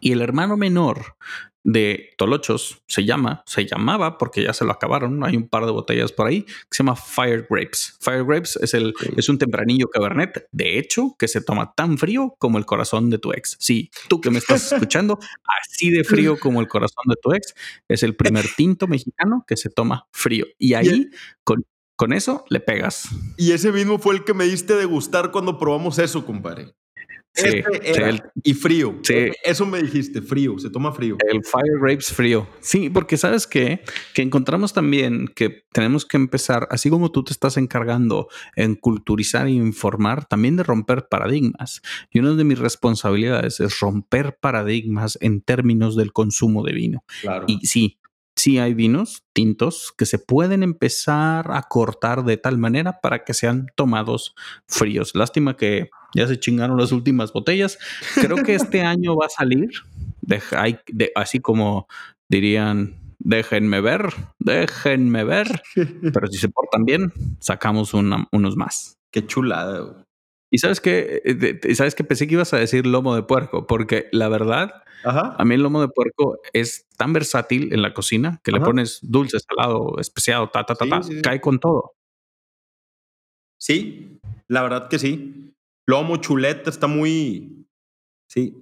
A: Y el hermano menor de Tolochos se llama, se llamaba, porque ya se lo acabaron, hay un par de botellas por ahí, que se llama Fire Grapes. Fire Grapes es, el, es un tempranillo cabernet, de hecho, que se toma tan frío como el corazón de tu ex. Sí, tú que me estás escuchando, así de frío como el corazón de tu ex, es el primer tinto mexicano que se toma frío. Y ahí, con, con eso, le pegas.
B: Y ese mismo fue el que me diste de gustar cuando probamos eso, compadre.
A: Sí,
B: y frío. Sí. Eso me dijiste, frío, se toma frío.
A: El Fire Grapes frío. Sí, porque sabes qué? que encontramos también que tenemos que empezar, así como tú te estás encargando en culturizar e informar, también de romper paradigmas. Y una de mis responsabilidades es romper paradigmas en términos del consumo de vino.
B: Claro.
A: Y sí, sí hay vinos tintos que se pueden empezar a cortar de tal manera para que sean tomados fríos. Lástima que ya se chingaron las últimas botellas. Creo que este año va a salir, de, así como dirían, déjenme ver, déjenme ver, pero si se portan bien, sacamos unos más.
B: Qué chulada.
A: Y sabes que, eh, sabes que pensé que ibas a decir lomo de puerco, porque la verdad, a mí el lomo de puerco es tan versátil en la cocina que le pones dulce, salado, especiado, ta, ta, ta, ta, cae con todo.
B: Sí, la verdad que sí. Lomo, chuleta, está muy. Sí.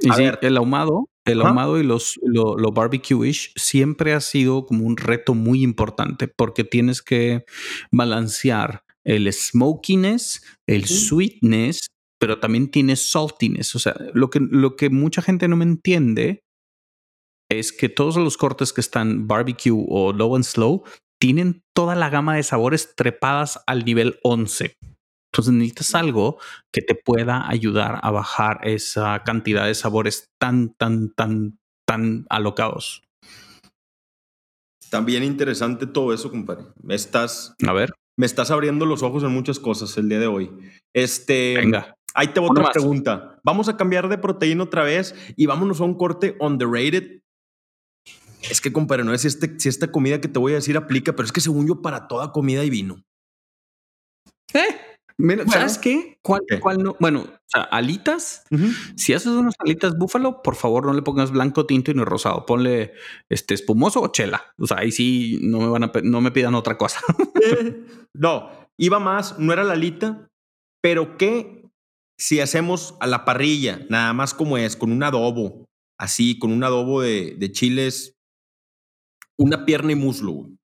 A: Y sí, el ahumado, el ahumado y los lo, lo barbecue-ish siempre ha sido como un reto muy importante porque tienes que balancear el smokiness, el sweetness, pero también tienes saltiness. O sea, lo que, lo que mucha gente no me entiende es que todos los cortes que están barbecue o low and slow tienen toda la gama de sabores trepadas al nivel 11. Entonces necesitas algo que te pueda ayudar a bajar esa cantidad de sabores tan, tan, tan, tan alocados.
B: También interesante todo eso, compadre. Me estás.
A: A ver.
B: Me estás abriendo los ojos en muchas cosas el día de hoy. Este.
A: Venga.
B: Ahí te voy otra pregunta. Vamos a cambiar de proteína otra vez y vámonos a un corte underrated. Es que, compadre, no sé si, este, si esta comida que te voy a decir aplica, pero es que según yo, para toda comida y vino.
A: ¿Eh? ¿Sabes qué? ¿Cuál, ¿Cuál, no? Bueno, o sea, alitas. Si haces unas alitas búfalo, por favor no le pongas blanco, tinto y no rosado. Ponle este espumoso o chela. O sea, ahí sí no me van a no me pidan otra cosa.
B: no, iba más, no era la alita, pero ¿qué si hacemos a la parrilla, nada más como es, con un adobo, así con un adobo de, de chiles, una pierna y muslo, güey.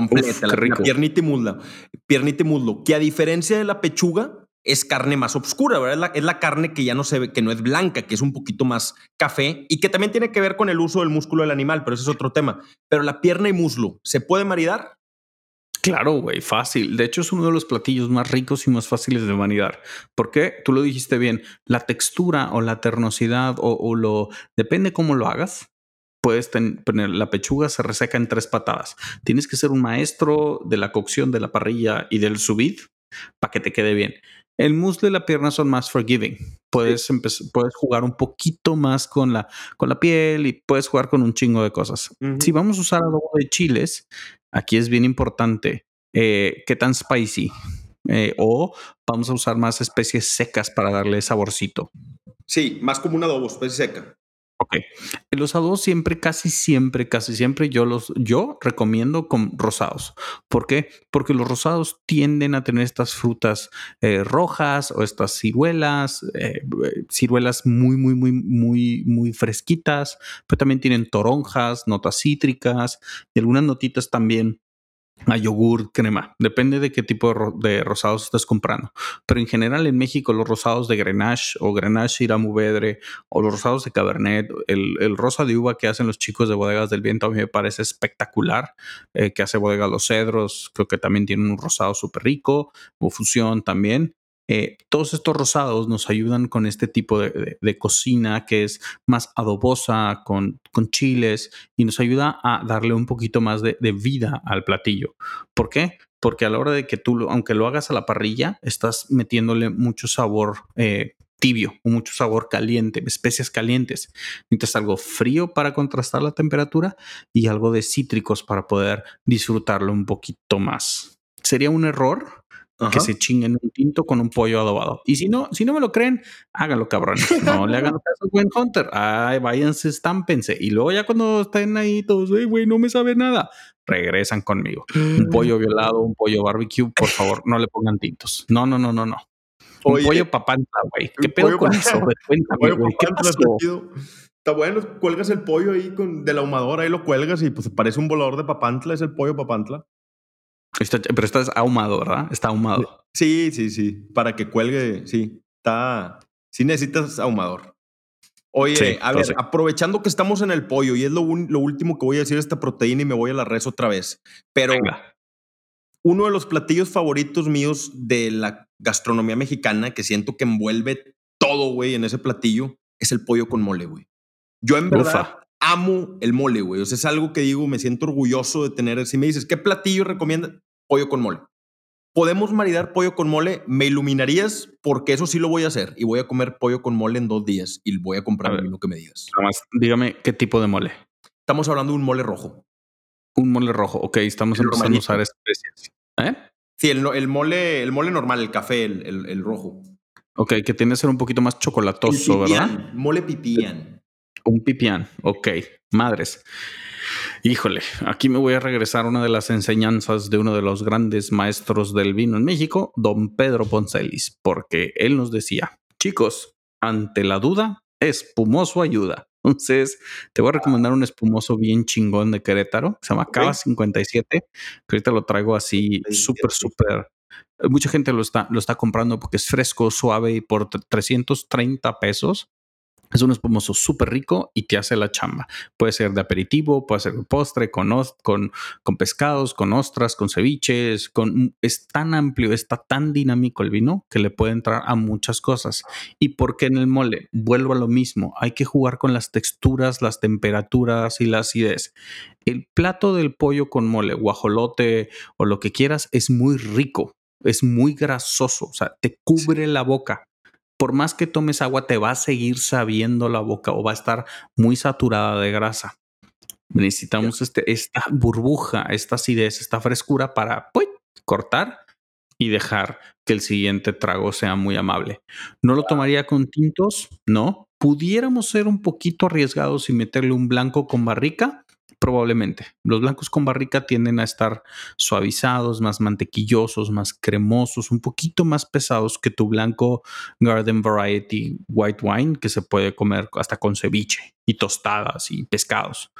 B: Completa, la, piernita y muslo. Piernita y muslo. Que a diferencia de la pechuga, es carne más oscura, ¿verdad? Es la, es la carne que ya no se ve, que no es blanca, que es un poquito más café y que también tiene que ver con el uso del músculo del animal, pero ese es otro tema. Pero la pierna y muslo, ¿se puede maridar?
A: Claro, güey, fácil. De hecho, es uno de los platillos más ricos y más fáciles de maridar. ¿Por qué? Tú lo dijiste bien. La textura o la ternosidad o, o lo... Depende cómo lo hagas. Puedes ten- poner la pechuga se reseca en tres patadas. Tienes que ser un maestro de la cocción de la parrilla y del subid para que te quede bien. El muslo y la pierna son más forgiving. Puedes, puedes jugar un poquito más con la, con la piel y puedes jugar con un chingo de cosas. Si vamos a usar adobo de chiles, aquí es bien importante eh, qué tan spicy. Eh, o vamos a usar más especies secas para darle saborcito.
B: Sí, más como un adobo, especie seca.
A: Ok. Los adobos siempre, casi siempre, casi siempre yo los, yo recomiendo con rosados. ¿Por qué? Porque los rosados tienden a tener estas frutas eh, rojas o estas ciruelas, eh, ciruelas muy, muy, muy, muy, muy fresquitas, pero también tienen toronjas, notas cítricas y algunas notitas también a yogur, crema. Depende de qué tipo de, ro- de rosados estés comprando. Pero en general en México los rosados de Grenache o Grenache Iramuvedre o los rosados de Cabernet, el, el rosa de uva que hacen los chicos de Bodegas del Viento a mí me parece espectacular, eh, que hace Bodega Los Cedros, creo que también tienen un rosado súper rico, o Fusión también. Eh, todos estos rosados nos ayudan con este tipo de, cocina que es más adobosa, con, chiles, y nos ayuda a darle un poquito más de, vida al platillo. ¿Por qué? Porque a la hora de que tú, aunque lo hagas a la parrilla, estás metiéndole mucho sabor eh, tibio mucho sabor caliente, especias calientes. Necesitas algo frío para contrastar la temperatura y algo de cítricos para poder disfrutarlo un poquito más. Sería un error que se chinguen un tinto con un pollo adobado. Y si no, si no me lo creen, háganlo, cabrón. No le hagan caso al buen Hunter. Ay, váyanse, estámpense. Y luego ya cuando estén ahí todos, "Ey, güey, no me sabe nada, regresan conmigo. Un pollo violado, un pollo barbecue, por favor, no le pongan tintos. No, no, no, no, no. Un
B: Oye,
A: pollo papanta, güey. ¿Qué pedo con eso? Cuéntame,
B: Pollo.
A: ¿Qué pasó?
B: Está bueno, cuelgas el pollo ahí con, de la ahumadora, ahí lo cuelgas y pues parece un volador de papantla, es el pollo papantla.
A: Está- pero estás ahumado, ¿verdad? Está ahumado.
B: Sí, sí, sí, para que cuelgue, sí, está, sí necesitas ahumador. Oye,
A: Sí,
B: a ver, aprovechando que estamos en el pollo y es lo, un- lo último que voy a decir de esta proteína y me voy a la res otra vez, pero
A: Venga.
B: uno de los platillos favoritos míos de la gastronomía mexicana que siento que envuelve todo, güey, en ese platillo es el pollo con mole, güey. Yo en verdad. Amo el mole, güey. O sea, es algo que digo, me siento orgulloso de tener. Si me dices, ¿qué platillo recomiendas? Pollo con mole. ¿Podemos maridar pollo con mole? ¿Me iluminarías? Porque eso sí lo voy a hacer. Y voy a comer pollo con mole en dos días. Y voy a comprar
A: A
B: vino que me digas.
A: Nada más, dígame qué tipo de mole.
B: Estamos hablando de un mole rojo.
A: Un mole rojo. Ok, estamos
B: El
A: empezando a
B: normalito.
A: usar especias. ¿Eh?
B: Sí, el, el mole, el mole normal, el café, el, el- el rojo.
A: Ok, que tiene que ser un poquito más chocolatoso, ¿verdad?
B: pipián, Mole pipián.
A: Un pipián. Ok, madres. Híjole, aquí me voy a regresar a una de las enseñanzas de uno de los grandes maestros del vino en México, don Pedro Poncelis, porque él nos decía, chicos, ante la duda, espumoso ayuda. Entonces, te voy a recomendar un espumoso bien chingón de Querétaro, que se llama. Cava 57, que ahorita lo traigo así
B: 57.
A: súper, súper. Mucha gente lo está, lo está comprando porque es fresco, suave y por 330 pesos. Es un espumoso súper rico y te hace la chamba. Puede ser de aperitivo, puede ser de postre, con, con, con pescados, con ostras, con ceviches. Con, es tan amplio, está tan dinámico el vino que le puede entrar a muchas cosas. ¿Y por qué en el mole? Vuelvo a lo mismo. Hay que jugar con las texturas, las temperaturas y la acidez. El plato del pollo con mole, guajolote o lo que quieras, es muy rico. Es muy grasoso. O sea, te cubre la boca por más que tomes agua, te va a seguir sabiendo la boca o va a estar muy saturada de grasa. Necesitamos este, esta burbuja, esta acidez, esta frescura para ¡pui! cortar y dejar que el siguiente trago sea muy amable. ¿No lo tomaría con tintos? No. Pudiéramos ser un poquito arriesgados y meterle un blanco con barrica, probablemente. Los blancos con barrica tienden a estar suavizados, más mantequillosos, más cremosos, un poquito más pesados que tu blanco Garden Variety White Wine, que se puede comer hasta con ceviche y tostadas y pescados.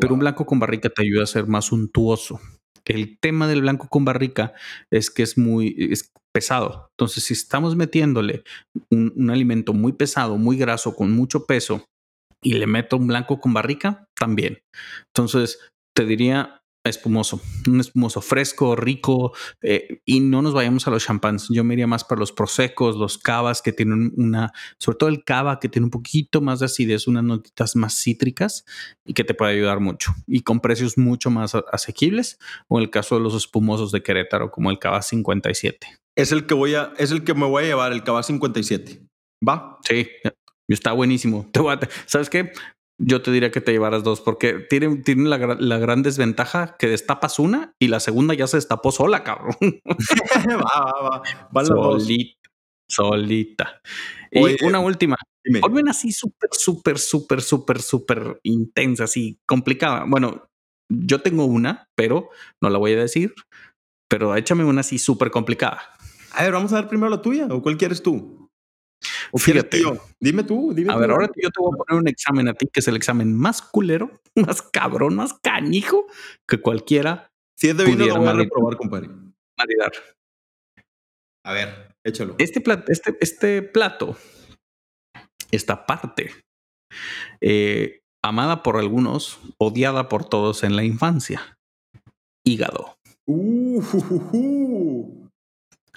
A: Pero un blanco con barrica te ayuda a ser más untuoso. El tema del blanco con barrica es que es muy es pesado. Entonces, si estamos metiéndole un, un alimento muy pesado, muy graso, con mucho peso, y le meto un blanco con barrica, también. Entonces, te diría espumoso, un espumoso fresco, rico, eh, y no nos vayamos a los champáns. Yo me iría más para los prosecos, los cavas que tienen una, sobre todo el cava que tiene un poquito más de acidez, unas notitas más cítricas y que te puede ayudar mucho y con precios mucho más asequibles. O el caso de los espumosos de Querétaro, como el cava 57.
B: Es el que voy a, es el que me voy a llevar, el cava 57. ¿Va?
A: Sí, Está buenísimo. Te voy a, ¿Sabes qué? Yo te diría que te llevaras dos porque tiene, tiene la, la, gran desventaja que destapas una y la segunda ya se destapó sola, cabrón.
B: va, va, va.
A: solita. Solita. y una última. Volven así súper, súper, súper, súper, súper intensa, así complicada. Bueno, yo tengo una, pero no la voy a decir. Pero échame una así súper complicada.
B: A ver, vamos a ver primero la tuya o cuál quieres tú.
A: Fíjate.
B: Dime tú, dime
A: A ver, ahora yo te voy a poner un examen a ti, que es el examen más culero, más cabrón, más canijo que cualquiera.
B: Si es de vino, lo voy a reprobar, compadre.
A: Maridar.
B: A ver, échalo.
A: Este, plato, este, este plato, esta parte, eh, amada por algunos, odiada por todos en la infancia. Hígado.
B: Uh,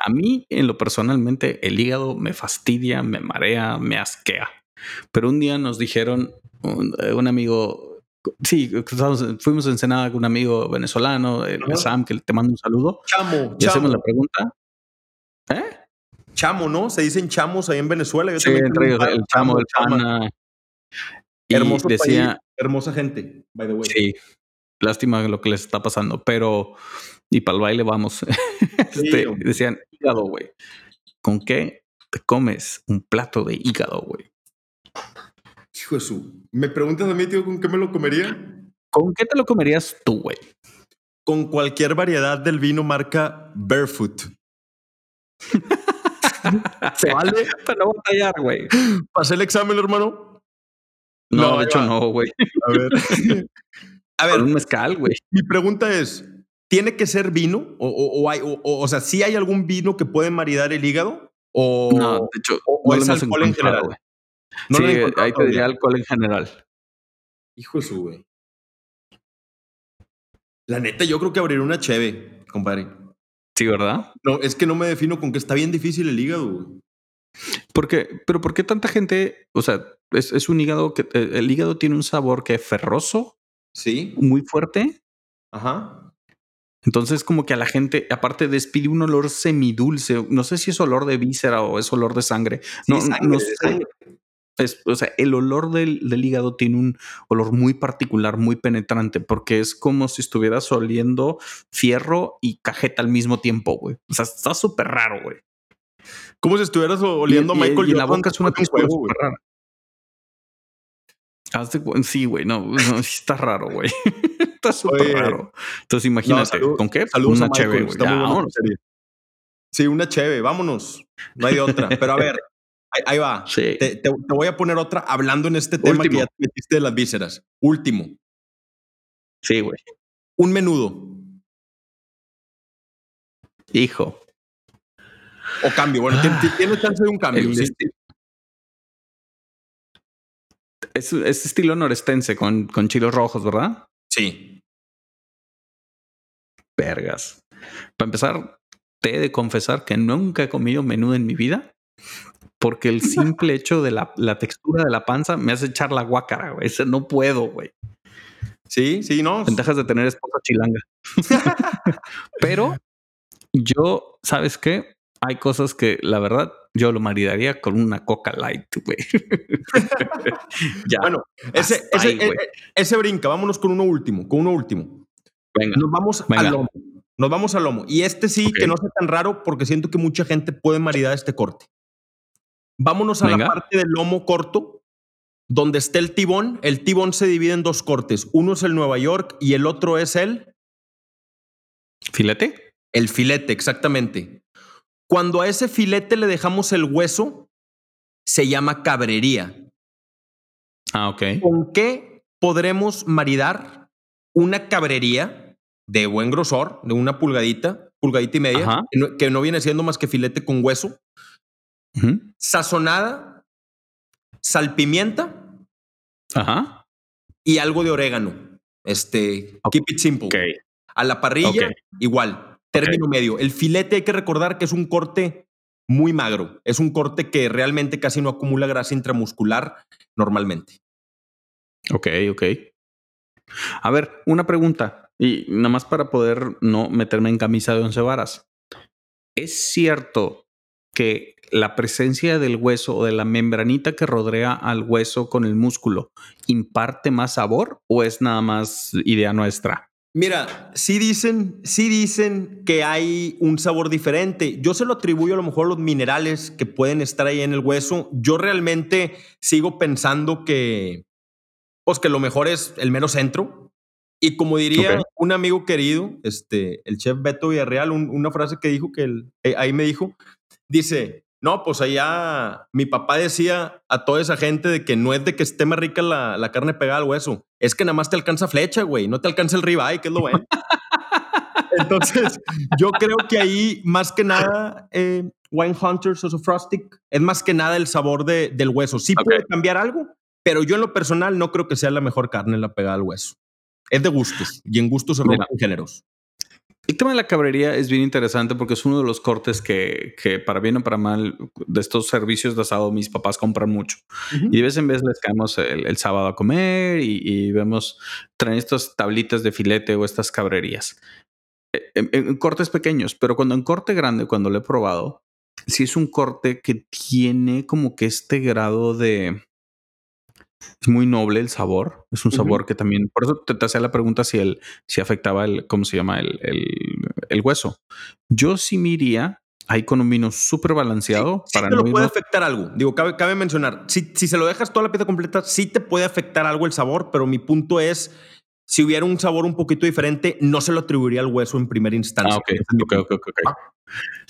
A: a mí, en lo personalmente, el hígado me fastidia, me marea, me asquea. Pero un día nos dijeron, un, eh, amigo, sí, fuimos a Ensenada con un amigo venezolano, el Sam, que te mando un saludo.
B: Chamo,
A: y hacemos la pregunta.
B: ¿Eh? Chamo, ¿no? Se dicen chamos ahí en Venezuela.
A: Yo sí, entre ellos, el chamo, el pana.
B: Y Hermoso decía, hermosa gente, by the way.
A: Sí, lástima lo que les está pasando, pero y para el baile vamos. este, decían, hígado, güey. ¿Con qué te comes un plato de hígado, güey?
B: Hijo de su. ¿Me preguntas a mí, tío, con qué me lo comería?
A: ¿Con qué te lo comerías tú, güey?
B: Con cualquier variedad del vino marca Barefoot.
A: ¿Se vale? Para no batallar, güey.
B: ¿Pasé el examen, hermano?
A: No, de hecho no, güey.
B: A ver.
A: A ver. un mezcal, güey.
B: Mi pregunta es, ¿Tiene que ser vino? ¿O, o, hay, o, sea, ¿sí hay algún vino que puede maridar el hígado? ¿O,
A: no, de hecho,
B: o, es alcohol en general?
A: No sí, ahí te diría alcohol en general.
B: Hijo de su, güey. La neta, yo creo que abriría una cheve, compadre.
A: Sí, ¿verdad?
B: No, es que no me defino con que está bien difícil el hígado, güey.
A: ¿Por qué? Pero ¿por qué tanta gente? O sea, es, es un hígado que eh, el hígado tiene un sabor que es ferroso.
B: Sí.
A: Muy fuerte.
B: Ajá.
A: Entonces, como que a la gente, aparte, despide un olor semidulce. No sé si es olor de víscera o es olor de sangre. no, no sé. o sea, el olor del, del, hígado tiene un olor muy particular, muy penetrante, porque es como si estuvieras oliendo fierro y cajeta al mismo tiempo, güey. O sea, está súper raro, güey.
B: Como si estuvieras oliendo a Michael
A: y, y la boca es una textura súper rara. Sí, güey, no, no, está raro, güey. Está súper raro. Entonces, imagínate, ¿con qué?
B: Saludos una chévere, güey. Sí, una chévere, vámonos. No hay otra. Pero a ver, ahí, va.
A: Sí.
B: Te, te, voy a poner otra hablando en este tema que ya te metiste de las vísceras. Último.
A: Sí, güey.
B: Un menudo.
A: Hijo.
B: O cambio. Bueno, ah, tiene chance de un cambio. ¿sí?
A: Es, es, estilo norestense con, con chilos rojos, ¿verdad?
B: Sí.
A: Vergas. Para empezar, te he de confesar que nunca he comido menudo en mi vida porque el simple hecho de la, la, textura de la panza me hace echar la guácara, güey. No puedo, güey.
B: Sí, sí, no.
A: Ventajas de tener esposa chilanga. Pero yo, ¿sabes qué? Hay cosas que la verdad yo lo maridaría con una Coca Light, güey.
B: bueno, ese, ese, ahí, ese, ese, brinca. Vámonos con uno último, con uno último.
A: Venga.
B: Nos vamos
A: venga.
B: al lomo. Nos vamos al lomo. Y este sí, okay. que no sea tan raro porque siento que mucha gente puede maridar este corte. Vámonos a
A: venga.
B: la parte del lomo corto. donde está el tibón, el tibón se divide en dos cortes. Uno es el Nueva York y el otro es el...
A: ¿Filete?
B: El filete, exactamente. Cuando a ese filete le dejamos el hueso, se llama cabrería.
A: Ah, ok.
B: ¿Con qué podremos maridar una cabrería de buen grosor, de una pulgadita, pulgadita y media, que no, que no viene siendo más que filete con hueso, sazonada, salpimienta
A: Ajá.
B: y algo de orégano. Este, keep it simple.
A: Ok.
B: A la parrilla, igual. Término medio. El filete hay que recordar que es un corte muy magro. Es un corte que realmente casi no acumula grasa intramuscular normalmente.
A: Ok, ok. A ver, una pregunta. Y nada más para poder no meterme en camisa de once varas. ¿Es cierto que la presencia del hueso o de la membranita que rodea al hueso con el músculo imparte más sabor o es nada más idea nuestra?
B: Mira, sí dicen, sí dicen que hay un sabor diferente. Yo se lo atribuyo a lo mejor a los minerales que pueden estar ahí en el hueso. Yo realmente sigo pensando que, pues que lo mejor es el mero centro. Y como diría un amigo querido, este, el chef Beto Villarreal, un- una frase que dijo que él- eh, ahí me dijo, dice, no, pues allá mi papá decía a toda esa gente de que no es de que esté más rica la, la carne pegada al hueso, es que nada más te alcanza flecha, güey, no te alcanza el ribeye, que es lo bueno. Entonces, yo creo que ahí, más que nada, eh, Wine Hunters o Frostic, es más que nada el sabor de- del hueso. Sí puede cambiar algo, pero yo en lo personal no creo que sea la mejor carne la pegada al hueso. Es de gustos, y en gustos se rompen géneros.
A: El tema de la cabrería es bien interesante porque es uno de los cortes que, que para bien o para mal, de estos servicios de asado, mis papás compran mucho. Y de vez en vez les caemos el, el sábado a comer y, y vemos, traen estas tablitas de filete o estas cabrerías. En, en cortes pequeños, pero cuando en corte grande, cuando lo he probado, sí es un corte que tiene como que este grado de... Es muy noble el sabor. Es un sabor que también... Por eso te, te hacía la pregunta si, el, si afectaba el... ¿Cómo se llama? El, el, el hueso. Yo sí me iría ahí con un vino súper balanceado
B: Sí
A: para
B: te
A: no
B: lo puede
A: irnos-
B: afectar algo. Digo, cabe, cabe mencionar, si, si se lo dejas toda la pieza completa, sí te puede afectar algo el sabor, pero mi punto es, si hubiera un sabor un poquito diferente, no se lo atribuiría al hueso en primera instancia.
A: Ah, ok, ok, ok, ok, ok.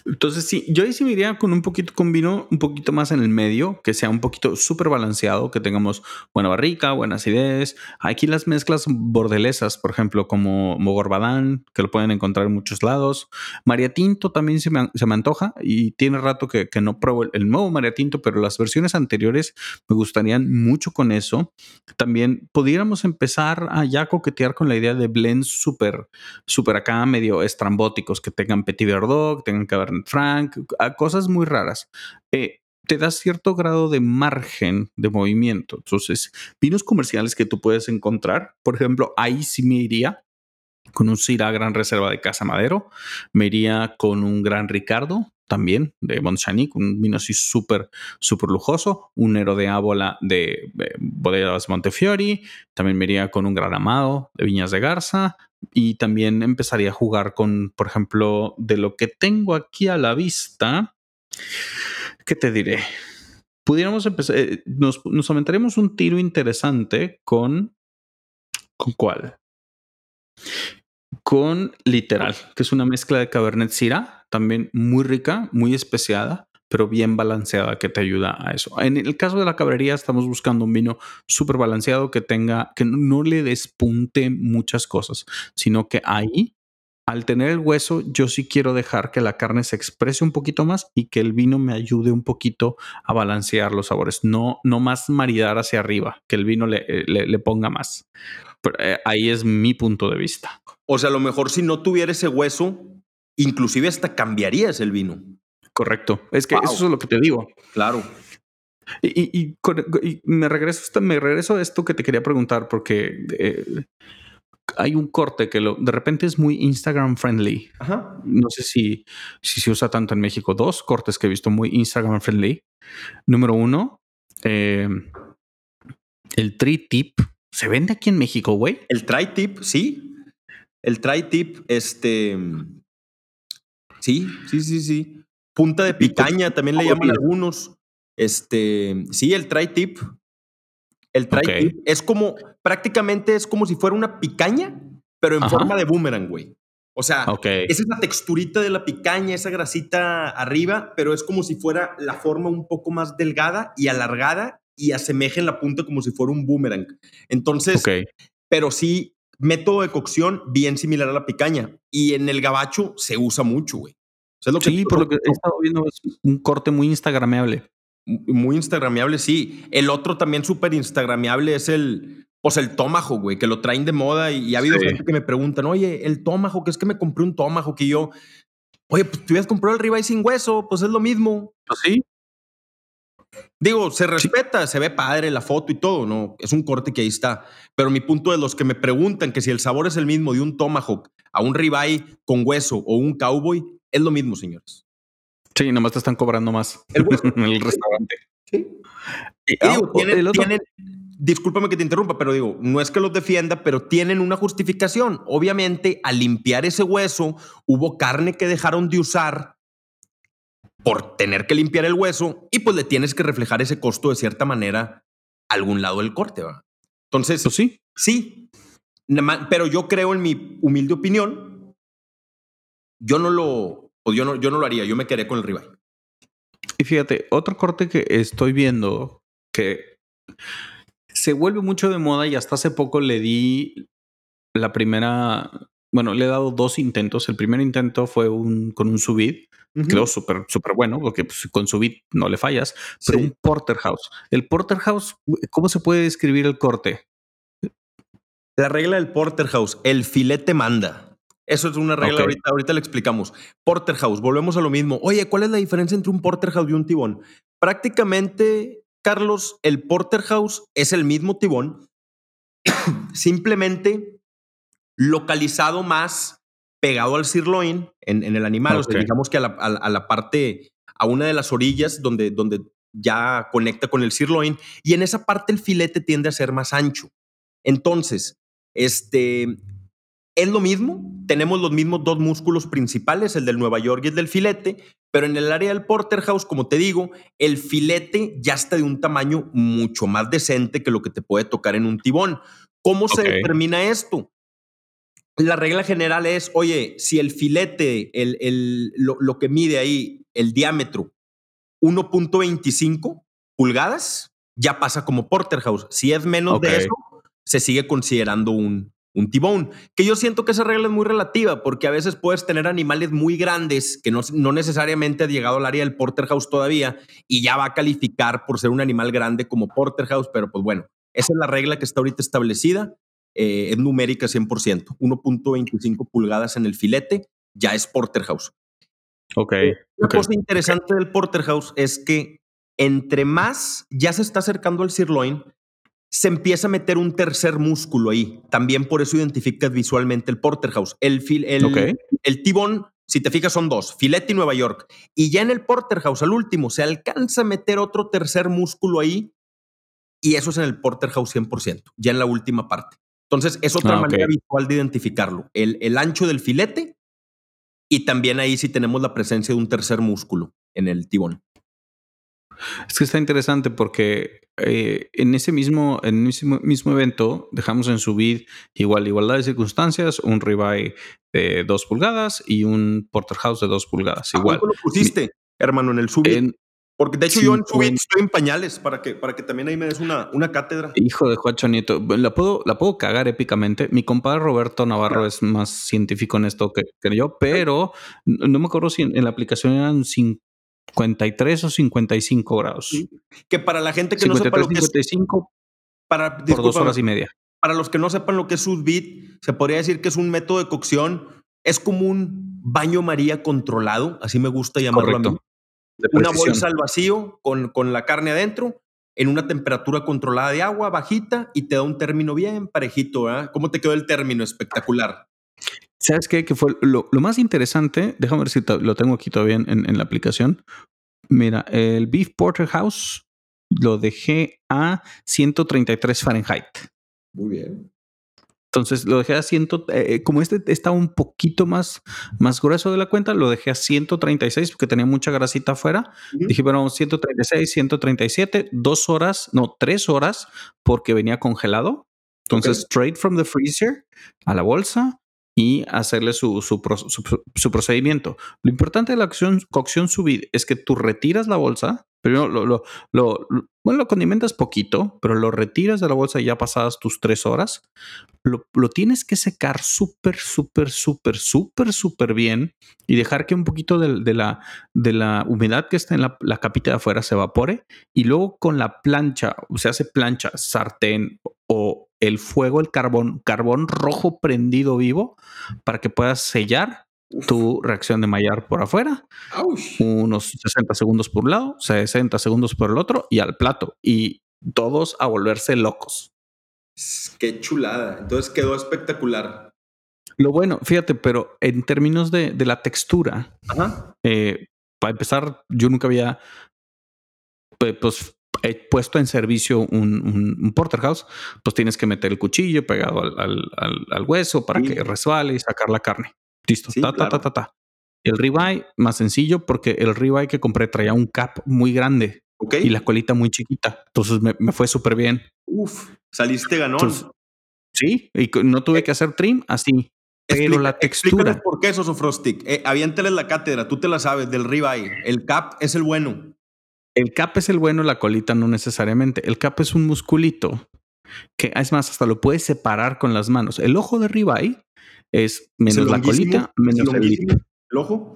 A: Entonces, sí, yo ahí sí me iría con un poquito, con vino un poquito más en el medio, que sea un poquito súper balanceado, que tengamos buena barrica, buena acidez. Aquí las mezclas bordelesas, por ejemplo, como Mogorbadán, que lo pueden encontrar en muchos lados. María Tinto también se me, se me antoja y tiene rato que, que no pruebo el, nuevo María Tinto, pero las versiones anteriores me gustarían mucho con eso. También pudiéramos empezar a ya coquetear con la idea de blends súper, súper acá medio estrambóticos, que tengan Petit Verdot, que tengan Cabernet Franc, a cosas muy raras. Eh, te da cierto grado de margen de movimiento. Entonces, vinos comerciales que tú puedes encontrar, por ejemplo, ahí sí me iría con un Syrah Gran Reserva de Casa Madero, me iría con un Gran Ricardo también de Montchanic, un vino así súper, súper lujoso, un Nero de Ábola de, de Bodegas Montefiori, también me iría con un Gran Amado de Viñas de Garza y también empezaría a jugar con, por ejemplo, de lo que tengo aquí a la vista, ¿qué te diré? Pudiéramos empezar, eh, nos, nos aventaríamos un tiro interesante con, ¿con cuál? Con Literal, que es una mezcla de Cabernet Syrah, también muy rica, muy especiada, pero bien balanceada que te ayuda a eso. En el caso de la cabrería estamos buscando un vino súper balanceado que tenga, que no le despunte muchas cosas, sino que ahí, al tener el hueso, yo sí quiero dejar que la carne se exprese un poquito más y que el vino me ayude un poquito a balancear los sabores, no, no más maridar hacia arriba, que el vino le, le ponga más. Eh, ahí es mi punto de vista.
B: O sea, a lo mejor si no tuviera ese hueso, inclusive hasta cambiarías el vino.
A: Correcto. Es que
B: Wow.
A: eso es lo que te digo.
B: Claro.
A: Y, y- y con- y me regreso me regreso a esto que te quería preguntar porque eh, hay un corte que lo, de repente es muy Instagram friendly.
B: Ajá.
A: No sé si, si se usa tanto en México. Dos cortes que he visto muy Instagram friendly. Número uno, eh, el tri-tip. ¿Se vende aquí en México, güey?
B: El tri-tip, sí. El tri-tip, este. Sí, sí, sí, sí. Punta de picaña también le llaman algunos. Este. Sí, el tri-tip. El tri es como, prácticamente es como si fuera una picaña, pero en forma de boomerang, güey. O sea, esa es la texturita de la picaña, esa grasita arriba, pero es como si fuera la forma un poco más delgada y alargada y asemeja en la punta como si fuera un boomerang. Entonces, pero sí, método de cocción bien similar a la picaña. Y en el gabacho se usa mucho, güey.
A: Sí, por lo que he estado viendo es un corte muy instagrameable.
B: Muy instagrameable, sí. El otro también súper instagrameable es el, pues el tomajo, güey, que lo traen de moda y, ha habido gente que me preguntan, oye, el tomajo, que es que me compré un tomajo que yo, oye, pues tú ya comprado el ribeye sin hueso, pues es lo mismo.
A: Pues sí.
B: Digo, se respeta, se ve padre la foto y todo, ¿no? Es un corte que ahí está. Pero mi punto de los que me preguntan que si el sabor es el mismo de un tomahawk a un ribeye con hueso o un cowboy, es lo mismo, señores.
A: Sí, nomás te están cobrando más el en el restaurante. Sí.
B: Y, digo, tienen, discúlpame que te interrumpa, pero digo, no es que los defienda, pero tienen una justificación. Obviamente, al limpiar ese hueso, hubo carne que dejaron de usar por tener que limpiar el hueso y pues le tienes que reflejar ese costo de cierta manera a algún lado del corte. Entonces,
A: pues sí.
B: Sí, pero yo creo en mi humilde opinión, yo no lo, pues yo no, yo no lo haría, yo me quedé con el rival.
A: Y fíjate, otro corte que estoy viendo que se vuelve mucho de moda y hasta hace poco le di la primera, bueno, le he dado dos intentos. El primer intento fue un, con un subid. Quedó súper, súper bueno, porque pues, con subid no le fallas, pero un porterhouse. El porterhouse, ¿cómo se puede describir el corte?
B: La regla del porterhouse, el filete manda. Eso es una regla, ahorita, ahorita le explicamos. Porterhouse, volvemos a lo mismo. Oye, ¿cuál es la diferencia entre un porterhouse y un tibón? Prácticamente Carlos, el Porterhouse es el mismo tibón, simplemente localizado más pegado al sirloin en, el animal. O sea, digamos que a la, parte, a una de las orillas donde, donde ya conecta con el sirloin, y en esa parte el filete tiende a ser más ancho. Entonces, este, es lo mismo, tenemos los mismos dos músculos principales, el del Nueva York y el del filete, pero en el área del porterhouse, como te digo, el filete ya está de un tamaño mucho más decente que lo que te puede tocar en un tibón. ¿Cómo se determina esto? La regla general es, oye, si el filete, el, lo, que mide ahí, el diámetro, 1.25 pulgadas, ya pasa como porterhouse. Si es menos de eso, se sigue considerando un, un tibón, que yo siento que esa regla es muy relativa, porque a veces puedes tener animales muy grandes que no, no necesariamente ha llegado al área del porterhouse todavía y ya va a calificar por ser un animal grande como porterhouse, pero pues bueno, esa es la regla que está ahorita establecida, eh, es numérica 100%, 1.25 pulgadas en el filete, ya es porterhouse.
A: Ok.
B: Una cosa interesante del porterhouse es que entre más ya se está acercando al sirloin, se empieza a meter un tercer músculo ahí. También por eso identificas visualmente el porterhouse. El, el, el tibón, si te fijas, son dos, filete y Nueva York. Y ya en el porterhouse, al último, se alcanza a meter otro tercer músculo ahí. Y eso es en el porterhouse 100%, ya en la última parte. Entonces, es otra ah, manera visual de identificarlo. El, el ancho del filete y también ahí sí tenemos la presencia de un tercer músculo en el tibón.
A: Es que está interesante porque eh, en ese mismo, en ese mismo evento dejamos en subir igual igualdad de circunstancias, un ribeye de dos pulgadas y un porterhouse de dos pulgadas. Igual.
B: lo pusiste, hermano, en el subir? Porque de hecho yo en subir estoy en pañales para que, para que también ahí me des una, una cátedra.
A: Hijo de Juancho Nieto, la puedo, la puedo cagar épicamente. Mi compadre Roberto Navarro es más científico en esto que, que yo, pero no me acuerdo si en, la aplicación eran 53 o 55 grados.
B: Que para la gente que no sepa lo que es...
A: para, por dos horas y media.
B: Para los que no sepan lo que es sous se podría decir que es un método de cocción, es como un baño María controlado, así me gusta llamarlo a mí. Una bolsa al vacío con, con la carne adentro, en una temperatura controlada de agua bajita y te da un término bien parejito. ¿Cómo te quedó el término? Espectacular.
A: ¿Sabes qué? Que fue lo, más interesante. Déjame ver si lo tengo aquí todavía en, en, la aplicación. Mira, el Beef Porterhouse lo dejé a 133 Fahrenheit.
B: Muy bien.
A: Entonces lo dejé a 100, eh, como este está un poquito más, más grueso de la cuenta, lo dejé a 136 porque tenía mucha grasita afuera. Dije, bueno, 136, 137, dos horas, no, tres horas porque venía congelado. Entonces, straight from the freezer a la bolsa y hacerle su, su, procedimiento. Lo importante de la cocción, cocción sous es que tú retiras la bolsa, Primero lo, lo, bueno, lo condimentas poquito, pero lo retiras de la bolsa ya pasadas tus tres horas. Lo, lo tienes que secar súper, súper, súper, súper, súper bien y dejar que un poquito de, la, de la humedad que está en la, la, capita de afuera se evapore. Y luego con la plancha, o se hace plancha, sartén o el fuego, el carbón, carbón rojo prendido vivo para que puedas sellar tu reacción de Maillard por afuera, unos 60 segundos por un lado, 60 segundos por el otro y al plato. Y todos a volverse locos.
B: Qué chulada. Entonces quedó espectacular.
A: Lo bueno, fíjate, pero en términos de, la textura, eh, para empezar, yo nunca había pues, puesto en servicio un, porterhouse, pues tienes que meter el cuchillo pegado al, hueso para que resbale y sacar la carne. Listo. ta, ta, ta, ta, El ribeye, más sencillo, porque el ribeye que compré traía un cap muy grande y la colita muy chiquita. Entonces me, fue súper bien.
B: Uf, saliste ganón.
A: sí, y no tuve que hacer trim así. Pero la textura.
B: ¿Por qué eso, Sofrostic? Eh, aviéntales la cátedra, tú te la sabes, del ribeye. El cap es el bueno.
A: El cap es el bueno, la colita no necesariamente. El cap es un musculito que, es más, hasta lo puedes separar con las manos. El ojo de ribeye es menos la colita, menos el,
B: ojo.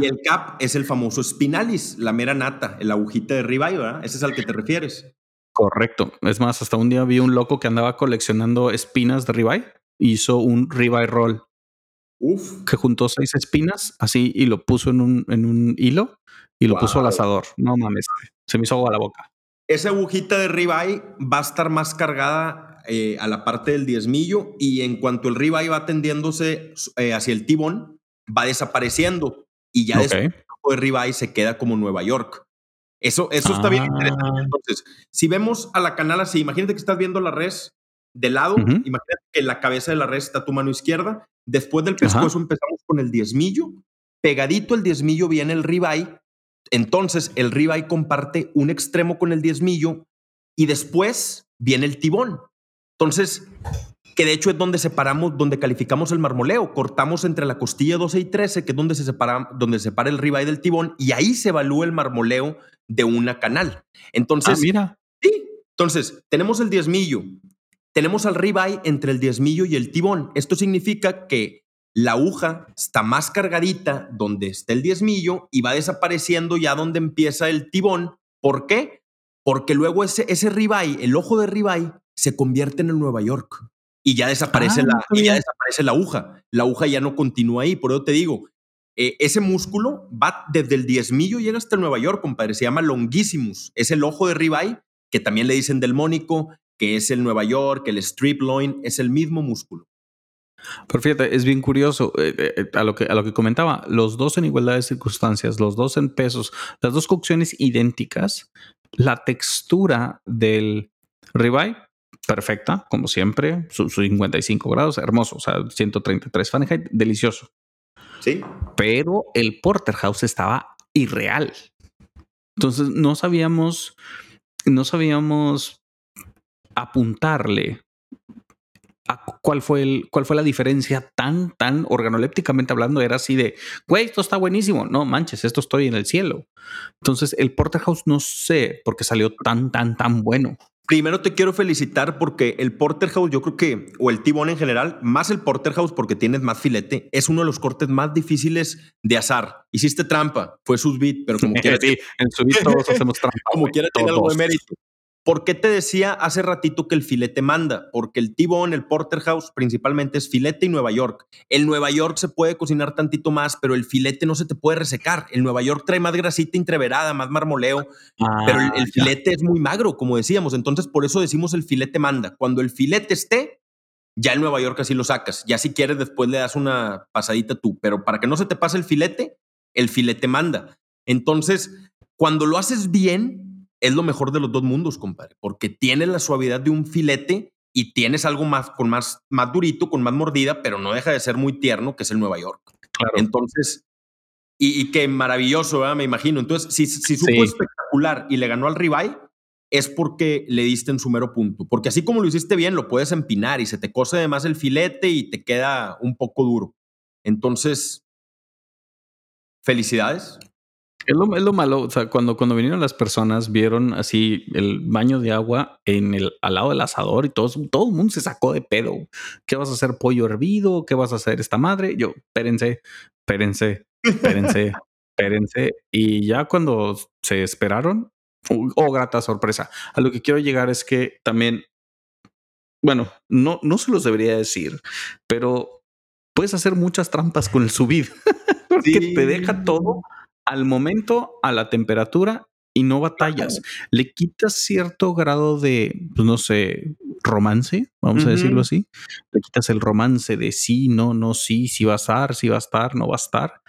B: Y, el cap es el famoso spinalis, la mera nata, el agujita de ribeye, ¿verdad? Ese es al que te refieres.
A: Correcto. Es más, hasta un día vi un loco que andaba coleccionando espinas de ribeye. Hizo un ribeye roll. Uf. Que juntó seis espinas así y lo puso en un, en un hilo y lo puso al asador. No mames, se me hizo agua la boca.
B: Esa agujita de ribeye va a estar más cargada eh, a la parte del diezmillo y en cuanto el ribeye va tendiéndose eh, hacia el tibón, va desapareciendo y ya después el ribeye se queda como Nueva York. Eso, eso está bien interesante. Ah. Entonces, si vemos a la canal así, imagínate que estás viendo la res de lado, imagínate que la cabeza de la res está a tu mano izquierda, después del pescuezo empezamos con el diezmillo, pegadito el diezmillo viene el ribeye, entonces el ribeye comparte un extremo con el diezmillo y después viene el tibón. Entonces, que de hecho es donde separamos, donde calificamos el marmoleo. Cortamos entre la costilla 12 y 13, que es donde se separa, donde se separa el ribeye del tibón, y ahí se evalúa el marmoleo de una canal. Entonces,
A: ah, mira.
B: Sí. Entonces, tenemos el diezmillo, tenemos al ribeye entre el diezmillo y el tibón. Esto significa que la aguja está más cargadita donde está el diezmillo y va desapareciendo ya donde empieza el tibón. ¿Por qué? Porque luego ese, ese ribeye, el ojo de ribeye, se convierte en el Nueva York y ya desaparece, ah, la, y ya desaparece la aguja. La aguja ya no continúa ahí. Por eso te digo, eh, ese músculo va desde el diezmillo, llega hasta el Nueva York, compadre. Se llama longissimus. Es el ojo de ribeye, que también le dicen del mónico, que es el Nueva York, el strip loin, es el mismo músculo.
A: Pero fíjate, es bien curioso eh, eh, a, lo que, a lo que comentaba, los dos en igualdad de circunstancias, los dos en pesos, las dos cocciones idénticas, la textura del ribeye perfecta, como siempre, sus 55 grados, hermoso, o sea, 133 Fahrenheit, delicioso.
B: Sí.
A: Pero el porterhouse estaba irreal. Entonces no sabíamos, no sabíamos apuntarle a cuál fue el, cuál fue la diferencia tan, tan organolépticamente hablando. Era así de, güey, esto está buenísimo. No manches, esto estoy en el cielo. Entonces el porterhouse no sé por qué salió tan, tan, tan bueno.
B: Primero te quiero felicitar porque el Porterhouse, yo creo que, o el T-Bone en general, más el Porterhouse porque tienes más filete, es uno de los cortes más difíciles de asar. Hiciste trampa, fue sus beat, pero como quieras.
A: sí, en su beat todos hacemos trampa.
B: como quiera, tiene algo de mérito. ¿Por qué te decía hace ratito que el filete manda? Porque el T-Bone, el Porterhouse, principalmente es filete y Nueva York. El Nueva York se puede cocinar tantito más, pero el filete no se te puede resecar. El Nueva York trae más grasita entreverada, más marmoleo, pero el, ah, filete es muy magro, como decíamos. Entonces, por eso decimos el filete manda. Cuando el filete esté, ya el Nueva York así lo sacas. Ya si quieres, después le das una pasadita tú. Pero para que no se te pase el filete, el filete manda. Entonces, cuando lo haces bien, es lo mejor de los dos mundos, compadre, porque tiene la suavidad de un filete y tienes algo más con más, más durito, con más mordida, pero no deja de ser muy tierno, que es el Nueva York. Entonces, y, y qué maravilloso, me imagino. Entonces, si, si supo espectacular y le ganó al ribeye, es porque le diste en su mero punto. Porque así como lo hiciste bien, lo puedes empinar y se te cose además el filete y te queda un poco duro. Entonces, felicidades.
A: Es lo, malo, o sea, cuando, cuando vinieron las personas, vieron así el baño de agua en el, al lado del asador y todo, todo el mundo se sacó de pedo. ¿Qué vas a hacer, pollo hervido? ¿Qué vas a hacer esta madre? Yo, espérense, espérense, espérense, espérense. Y ya cuando se esperaron, oh, grata sorpresa. A lo que quiero llegar es que también, bueno, no, no se los debería decir, pero puedes hacer muchas trampas con el subir, porque te deja todo al momento, a la temperatura y no batallas. Le quitas cierto grado de, pues no sé, romance, vamos a decirlo así. Le quitas el romance de sí, no, no, sí, sí va a estar, sí va a estar, no va a estar.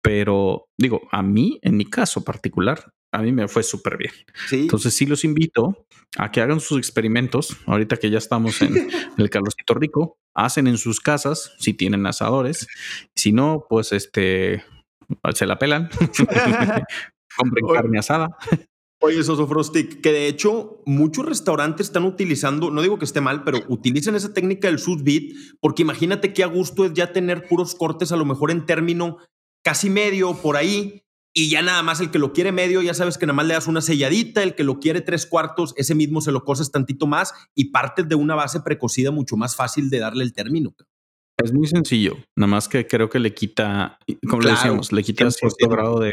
A: Pero digo, a mí, en mi caso particular, a mí me fue súper bien. Entonces sí los invito a que hagan sus experimentos. Ahorita que ya estamos en el calorcito rico, hacen en sus casas si tienen asadores. Si no, pues este se la pelan. Compren carne asada.
B: Oye, Soso Frostic, que de hecho muchos restaurantes están utilizando, no digo que esté mal, pero utilizan esa técnica del sous vide, porque imagínate qué a gusto es ya tener puros cortes, a lo mejor en término casi medio por ahí, y ya nada más el que lo quiere medio, ya sabes que nada más le das una selladita, el que lo quiere tres cuartos, ese mismo se lo coces tantito más y partes de una base precocida mucho más fácil de darle el término.
A: Es muy sencillo, nada más que creo que le quita, como le decíamos, le quita cierto grado de,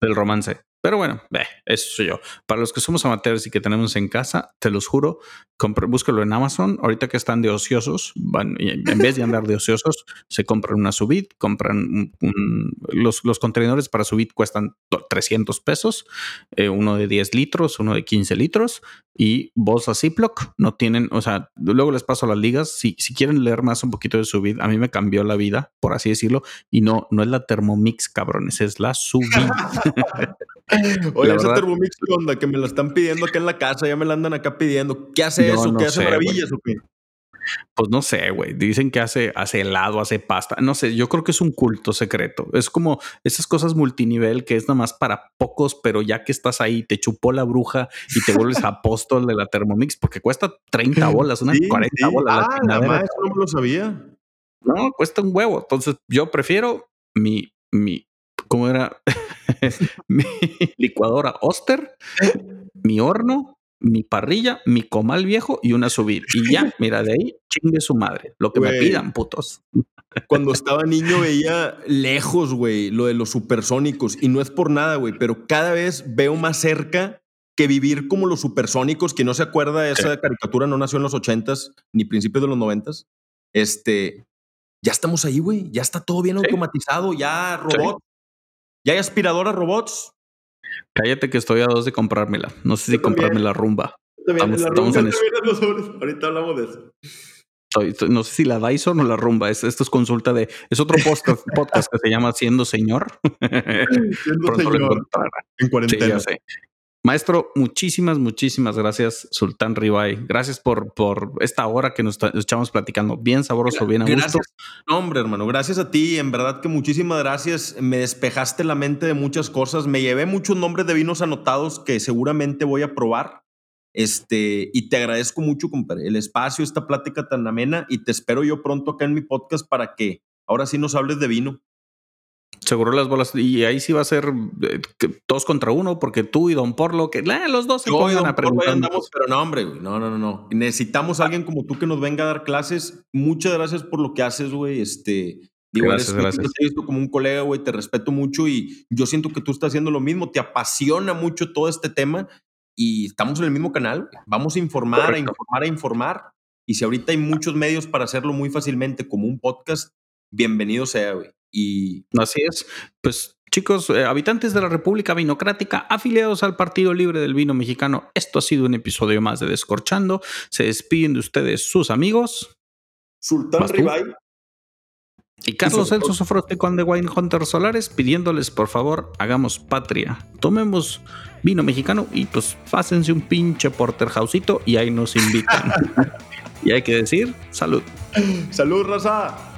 A: del romance. Pero bueno, eso soy yo. Para los que somos amateurs y que tenemos en casa, te los juro, búscalo en Amazon. Ahorita que están de ociosos, van, en vez de andar de ociosos, se compran una subit, compran los, los, contenedores para subit cuestan 300 pesos, eh, uno de 10 litros, uno de 15 litros y bolsas Ziploc no tienen, o sea, luego les paso las ligas. Si, si quieren leer más un poquito de subit, a mí me cambió la vida, por así decirlo, y no, no es la Thermomix, cabrones, es la subit.
B: Oye, esa Thermomix, onda? Que me la están pidiendo acá en la casa, ya me la andan acá pidiendo. ¿Qué hace eso? ¿Qué hace maravillas o qué?
A: Pues no sé, güey. Dicen que hace, hace helado, hace pasta. No sé, yo creo que es un culto secreto. Es como esas cosas multinivel que es nada más para pocos, pero ya que estás ahí, te chupó la bruja y te vuelves apóstol de la Thermomix porque cuesta 30 bolas, unas 40 bolas.
B: Ah, nada más, no lo sabía.
A: No, cuesta un huevo. Entonces yo prefiero mi, mi, ¿cómo era? mi licuadora Oster, mi horno, mi parrilla, mi comal viejo y una subir. Y ya, mira, de ahí chingue su madre. Lo que me pidan, putos.
B: Cuando estaba niño veía lejos, güey, lo de los supersónicos. Y no es por nada, güey, pero cada vez veo más cerca que vivir como los supersónicos. Quien no se acuerda de esa caricatura no nació en los ochentas ni principios de los noventas. Este, ya estamos ahí, güey. Ya está todo bien automatizado, ya robot. ¿Ya hay aspiradora robots?
A: Cállate que estoy a dos de comprármela. No sé si comprarme la rumba.
B: Estamos, en eso. Ahorita hablamos de eso.
A: no sé si la Dyson o la rumba. esto es consulta de. Es otro podcast, podcast que se llama Siendo Señor.
B: Siendo Señor. En cuarentena.
A: Maestro, muchísimas, muchísimas gracias, Sultán Ribay. Gracias por, por esta hora que nos echamos platicando. Bien sabroso, bien a gusto.
B: Hombre, hermano, gracias a ti. En verdad que muchísimas gracias. Me despejaste la mente de muchas cosas. Me llevé muchos nombres de vinos anotados que seguramente voy a probar. Este, y te agradezco mucho, el espacio, esta plática tan amena. Y te espero yo pronto acá en mi podcast para que ahora sí nos hables de vino
A: seguro las bolas. Y ahí sí va a ser eh, dos contra uno, porque tú y Don Porlo, que los dos se pongan a preguntar.
B: pero no, hombre, güey. No, no, no, no. Necesitamos a alguien como tú que nos venga a dar clases. Muchas gracias por lo que haces, güey. Este. Digo, gracias, gracias. te he visto como un colega, güey, te respeto mucho y yo siento que tú estás haciendo lo mismo, te apasiona mucho todo este tema y estamos en el mismo canal. Vamos a informar, a informar, a informar. Y si ahorita hay muchos medios para hacerlo muy fácilmente, como un podcast, bienvenido sea, güey. Y
A: así es. Pues chicos, eh, habitantes de la República Vinocrática, afiliados al Partido Libre del Vino Mexicano, esto ha sido un episodio más de Descorchando. Se despiden de ustedes sus amigos.
B: Sultán Ribay.
A: Y Carlos Celso Sofrote con The Wine Hunter Solares pidiéndoles por favor hagamos patria, tomemos vino mexicano y pues fácense un pinche porterhouseito y ahí nos invitan. Y hay que decir, salud.
B: Salud, raza.